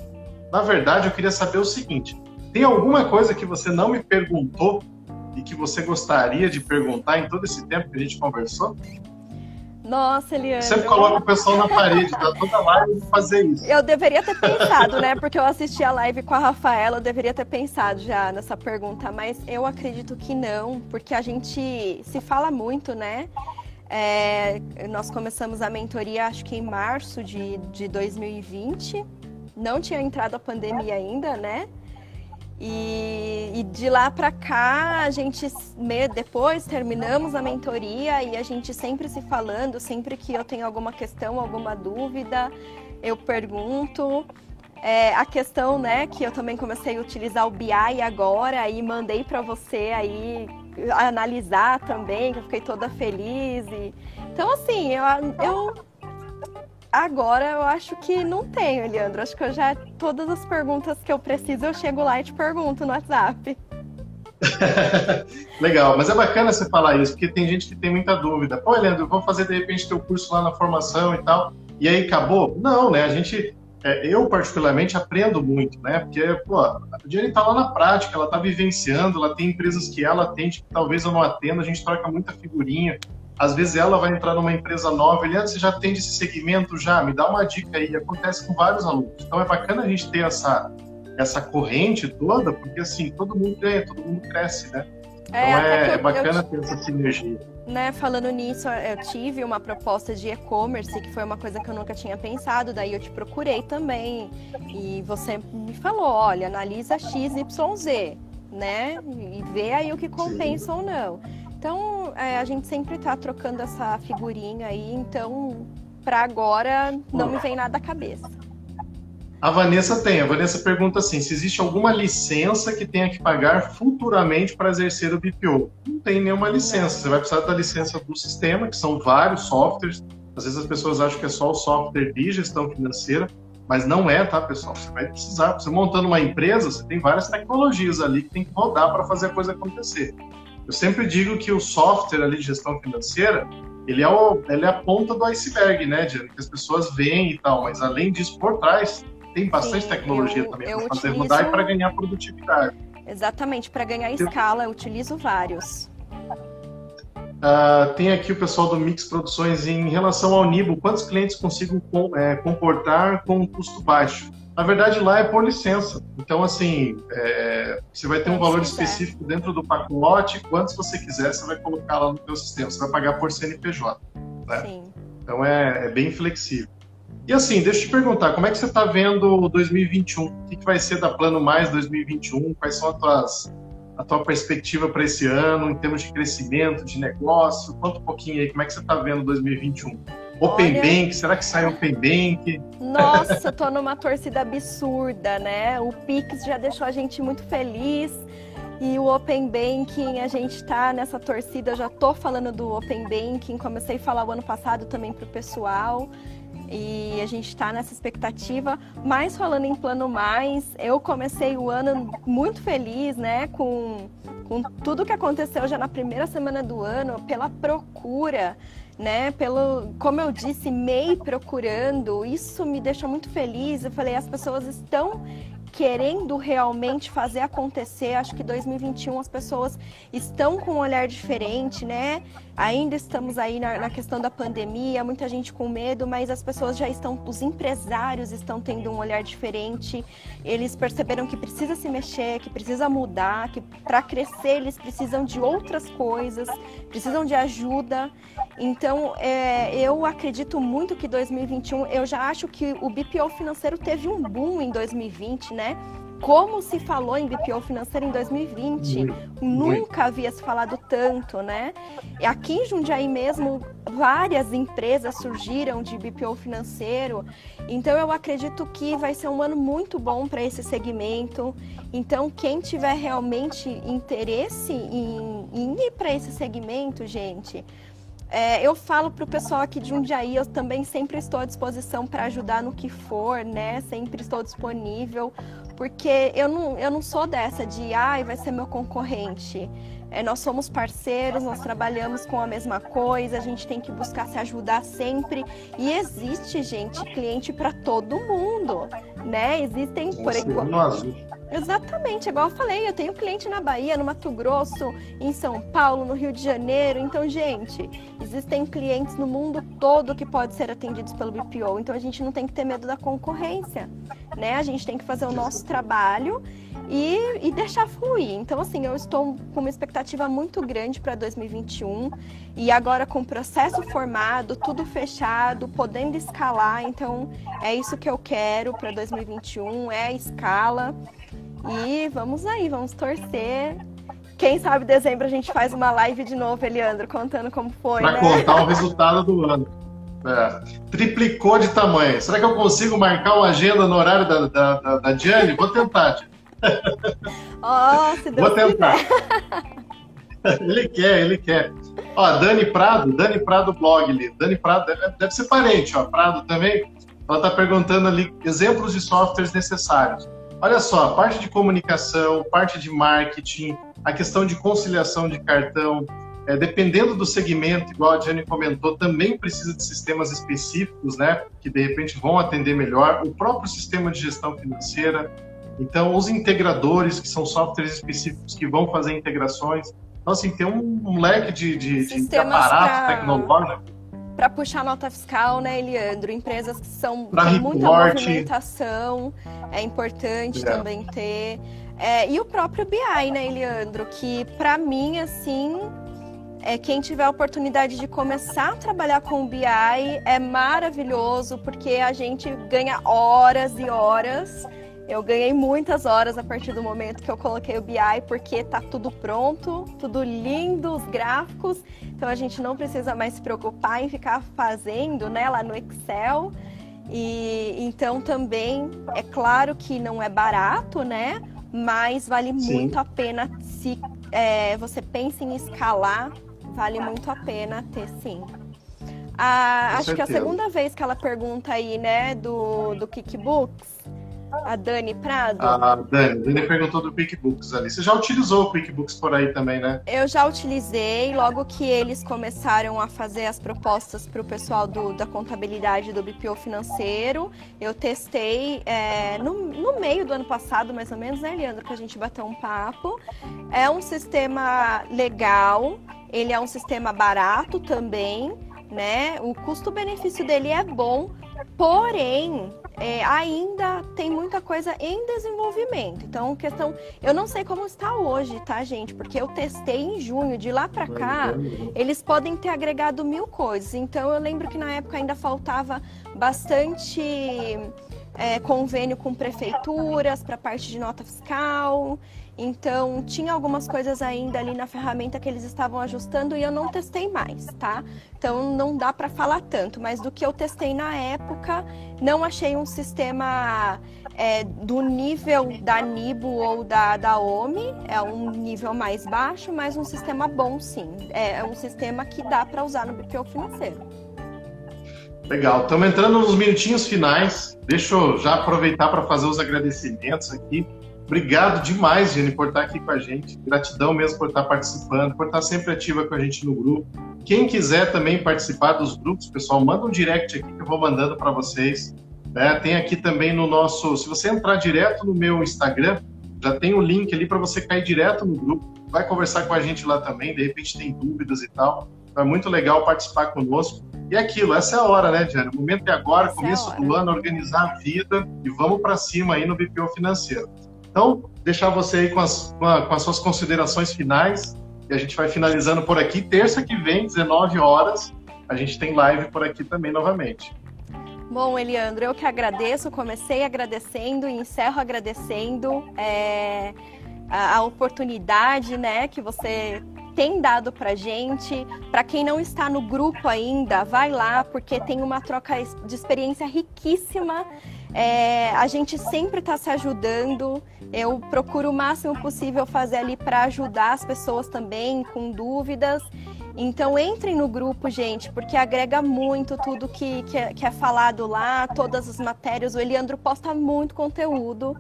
Na verdade, eu queria saber o seguinte: tem alguma coisa que você não me perguntou e que você gostaria de perguntar em todo esse tempo que a gente conversou? Nossa, Eliane. Sempre coloca o pessoal na parede, dá toda live fazer isso. Eu deveria ter pensado, né? Porque eu assisti a live com a Rafaela, eu deveria ter pensado já nessa pergunta, mas eu acredito que não, porque a gente se fala muito, né? É, nós começamos a mentoria acho que em março de, de 2020. Não tinha entrado a pandemia ainda, né? E, e, de lá para cá, a gente depois terminamos a mentoria e a gente sempre se falando, sempre que eu tenho alguma questão, alguma dúvida, eu pergunto. É, a questão, né, que eu também comecei a utilizar o BI agora e mandei para você aí analisar também, que eu fiquei toda feliz. E... Então, assim, eu, eu Agora eu acho que não tenho, Leandro. Acho que eu já. Todas as perguntas que eu preciso, eu chego lá e te pergunto no WhatsApp. Legal, mas é bacana você falar isso, porque tem gente que tem muita dúvida. Pô, Leandro, vou fazer de repente teu curso lá na formação e tal, e aí acabou? Não, né? A gente, é, eu particularmente aprendo muito, né? Porque, pô, a Diane tá lá na prática, ela tá vivenciando, ela tem empresas que ela atende que talvez eu não atenda, a gente troca muita figurinha. Às vezes ela vai entrar numa empresa nova, ele, você já tem esse segmento já, me dá uma dica aí. Acontece com vários alunos. Então é bacana a gente ter essa, essa corrente toda, porque assim, todo mundo ganha, todo mundo cresce, né? Então é, é bacana ter essa sinergia. Né, falando nisso, eu tive uma proposta de e-commerce, que foi uma coisa que eu nunca tinha pensado, daí eu te procurei também. E você me falou, olha, analisa XYZ, né? E vê aí o que compensa Sim. ou não. Então, é, a gente sempre está trocando essa figurinha aí, então para agora não me vem nada à cabeça. A Vanessa tem. A Vanessa pergunta assim: se existe alguma licença que tenha que pagar futuramente para exercer o BPO? Não tem nenhuma licença. Você vai precisar da licença do sistema, que são vários softwares. Às vezes as pessoas acham que é só o software de gestão financeira, mas não é, tá, pessoal? Você vai precisar. Você montando uma empresa, você tem várias tecnologias ali que tem que rodar para fazer a coisa acontecer. Eu sempre digo que o software ali de gestão financeira, ele é, o, ele é a ponta do iceberg, né, Diana? Que as pessoas veem e tal, mas além disso, por trás, tem bastante Sim, tecnologia eu, também para fazer mudar e para ganhar produtividade. Exatamente, para ganhar escala, eu utilizo vários. Uh, tem aqui o pessoal do Mix Produções em relação ao Nibo, quantos clientes consigo com, é, comportar com um custo baixo? Na verdade, lá é por licença. Então, assim, é, você vai ter um valor específico dentro do pacote. Quantos você quiser, você vai colocar lá no seu sistema. Você vai pagar por CNPJ. Né? Então, é, é bem flexível. E assim, deixa eu te perguntar, como é que você está vendo 2021? O que, que vai ser da Plano Mais 2021? Quais são as tuas, a tua perspectiva para esse ano, em termos de crescimento, de negócio? Conta um pouquinho aí, como é que você está vendo 2021? Open Olha... Bank, será que sai Open Bank? Nossa, tô numa torcida absurda, né? O Pix já deixou a gente muito feliz. E o Open Banking, a gente está nessa torcida, já tô falando do Open Banking, comecei a falar o ano passado também para o pessoal e a gente está nessa expectativa. Mas falando em plano mais, eu comecei o ano muito feliz, né, com, com tudo que aconteceu já na primeira semana do ano, pela procura, né, pelo, como eu disse, MEI procurando, isso me deixou muito feliz. Eu falei, as pessoas estão querendo realmente fazer acontecer. Acho que 2021 as pessoas estão com um olhar diferente, né? Ainda estamos aí na, na, questão da pandemia, muita gente com medo, mas as pessoas já estão, os empresários estão tendo um olhar diferente. Eles perceberam que precisa se mexer, que precisa mudar, que para crescer eles precisam de outras coisas, precisam de ajuda. Então, é, eu acredito muito que 2021, eu já acho que o BPO financeiro teve um boom em 2020, né? Como se falou em BPO financeiro em 2020. Muito, Nunca havia se falado tanto, né? E aqui em Jundiaí mesmo, várias empresas surgiram de BPO financeiro. Então eu acredito que vai ser um ano muito bom para esse segmento. Então quem tiver realmente interesse em, em ir para esse segmento, gente, é, eu falo para o pessoal aqui de Jundiaí, eu também sempre estou à disposição para ajudar no que for, né? Sempre estou disponível, porque eu não, eu não sou dessa de, ai, vai ser meu concorrente. É, nós somos parceiros, nós trabalhamos com a mesma coisa, a gente tem que buscar se ajudar sempre. E existe, gente, cliente para todo mundo, né? Existem, por exemplo. Exatamente, igual eu falei, eu tenho cliente na Bahia, no Mato Grosso, em São Paulo, no Rio de Janeiro. Então, gente, existem clientes no mundo todo que podem ser atendidos pelo BPO. Então, a gente não tem que ter medo da concorrência, né? A gente tem que fazer o nosso trabalho e, e deixar fluir. Então, assim, eu estou com uma expectativa muito grande para 2021 e agora com o processo formado, tudo fechado, podendo escalar. Então, é isso que eu quero para 2021, é a escala. E vamos aí, vamos torcer. Quem sabe em dezembro a gente faz uma live de novo, Eliandro, contando como foi. Para né? contar o resultado do ano. É, triplicou de tamanho. Será que eu consigo marcar uma agenda no horário da, da, da, da Diane? Vou tentar. Oh, se Deus Vou tentar. ele quer, ele quer. Ó, Dani Prado, Dani Prado blog ali. Dani Prado deve, deve ser parente, ó. Prado também. Ela está perguntando ali exemplos de softwares necessários. Olha só, parte de comunicação, parte de marketing, a questão de conciliação de cartão, é, dependendo do segmento, igual a Jenny comentou, também precisa de sistemas específicos, né, que de repente vão atender melhor. O próprio sistema de gestão financeira. Então, os integradores, que são softwares específicos que vão fazer integrações. Então, assim, tem um, um leque de, de, de aparato pra... tecnológico para puxar nota fiscal, né, Eliandro? Empresas que são com muita movimentação, é importante é. também ter. É, e o próprio BI, né, Eliandro? Que para mim, assim, é, quem tiver a oportunidade de começar a trabalhar com o BI é maravilhoso, porque a gente ganha horas e horas Eu ganhei muitas horas a partir do momento que eu coloquei o BI, porque tá tudo pronto, tudo lindo, os gráficos. Então a gente não precisa mais se preocupar em ficar fazendo, né, lá no Excel. E então também é claro que não é barato, né? Mas vale Sim. muito a pena se é, você pensa em escalar, vale muito a pena ter sim. A, acho certeza. que a segunda vez que ela pergunta aí, né, do, do Kickbooks, a Dani Prado. A Dani, Dani perguntou do QuickBooks ali. Você já utilizou o QuickBooks por aí também, né? Eu já utilizei. Logo que eles começaram a fazer as propostas para o pessoal do, da contabilidade do BPO financeiro, eu testei é, no, no meio do ano passado, mais ou menos, né, Leandro? Que a gente bateu um papo. É um sistema legal, ele é um sistema barato também, né? O custo-benefício dele é bom, porém é, ainda tem muita coisa em desenvolvimento. Então, questão, eu não sei como está hoje, tá, gente? Porque eu testei em junho, de lá para cá, eles podem ter agregado mil coisas. Então, eu lembro que na época ainda faltava bastante é, convênio com prefeituras para parte de nota fiscal. Então, tinha algumas coisas ainda ali na ferramenta que eles estavam ajustando e eu não testei mais, tá? Então, não dá para falar tanto, mas do que eu testei na época, não achei um sistema é, do nível da Nibo ou da, da OMI, é um nível mais baixo, mas um sistema bom sim. É, é um sistema que dá para usar no BPO financeiro. Legal, estamos entrando nos minutinhos finais. Deixa eu já aproveitar para fazer os agradecimentos aqui. Obrigado demais, Jenny, por estar aqui com a gente. Gratidão mesmo por estar participando, por estar sempre ativa com a gente no grupo. Quem quiser também participar dos grupos, pessoal, manda um direct aqui que eu vou mandando para vocês. Né? Tem aqui também no nosso. Se você entrar direto no meu Instagram, já tem o link ali para você cair direto no grupo. Vai conversar com a gente lá também, de repente tem dúvidas e tal. Então é muito legal participar conosco. E é aquilo, essa é a hora, né, Diana? O momento é agora, essa começo é do ano, organizar a vida e vamos para cima aí no BPO financeiro. Então, deixar você aí com as, com, as suas considerações finais e a gente vai finalizando por aqui. Terça que vem, 19 horas, a gente tem live por aqui também novamente. Bom, Eliandro, eu que agradeço. Comecei agradecendo e encerro agradecendo é, a, a, oportunidade né, que você tem dado para gente. Para quem não está no grupo ainda, vai lá, porque tem uma troca de experiência riquíssima. É, a gente sempre está se ajudando. Eu procuro o máximo possível fazer ali para ajudar as pessoas também com dúvidas. Então entrem no grupo, gente, porque agrega muito tudo que, que é, que, é, falado lá, todas as matérias. O Eliandro posta muito conteúdo.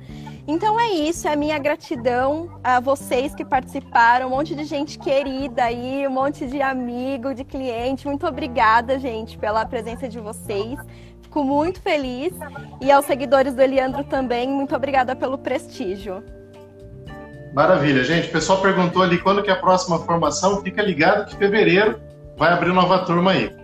Então é isso, é a minha gratidão a vocês que participaram, um monte de gente querida aí, um monte de amigo, de cliente. Muito obrigada, gente, pela presença de vocês. Fico muito feliz. E aos seguidores do Eliandro também, muito obrigada pelo prestígio. Maravilha, gente. O pessoal perguntou ali quando que é a próxima formação. Fica ligado que fevereiro vai abrir nova turma aí.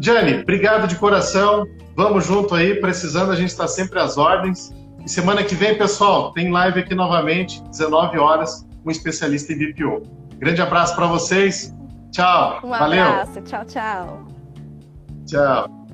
Jane, obrigado de coração. Vamos junto aí, precisando, a gente está sempre às ordens. E semana que vem, pessoal, tem live aqui novamente, 19 horas, com um especialista em BPO. Grande abraço para vocês. Tchau. Um Valeu. abraço. Tchau, tchau. Tchau.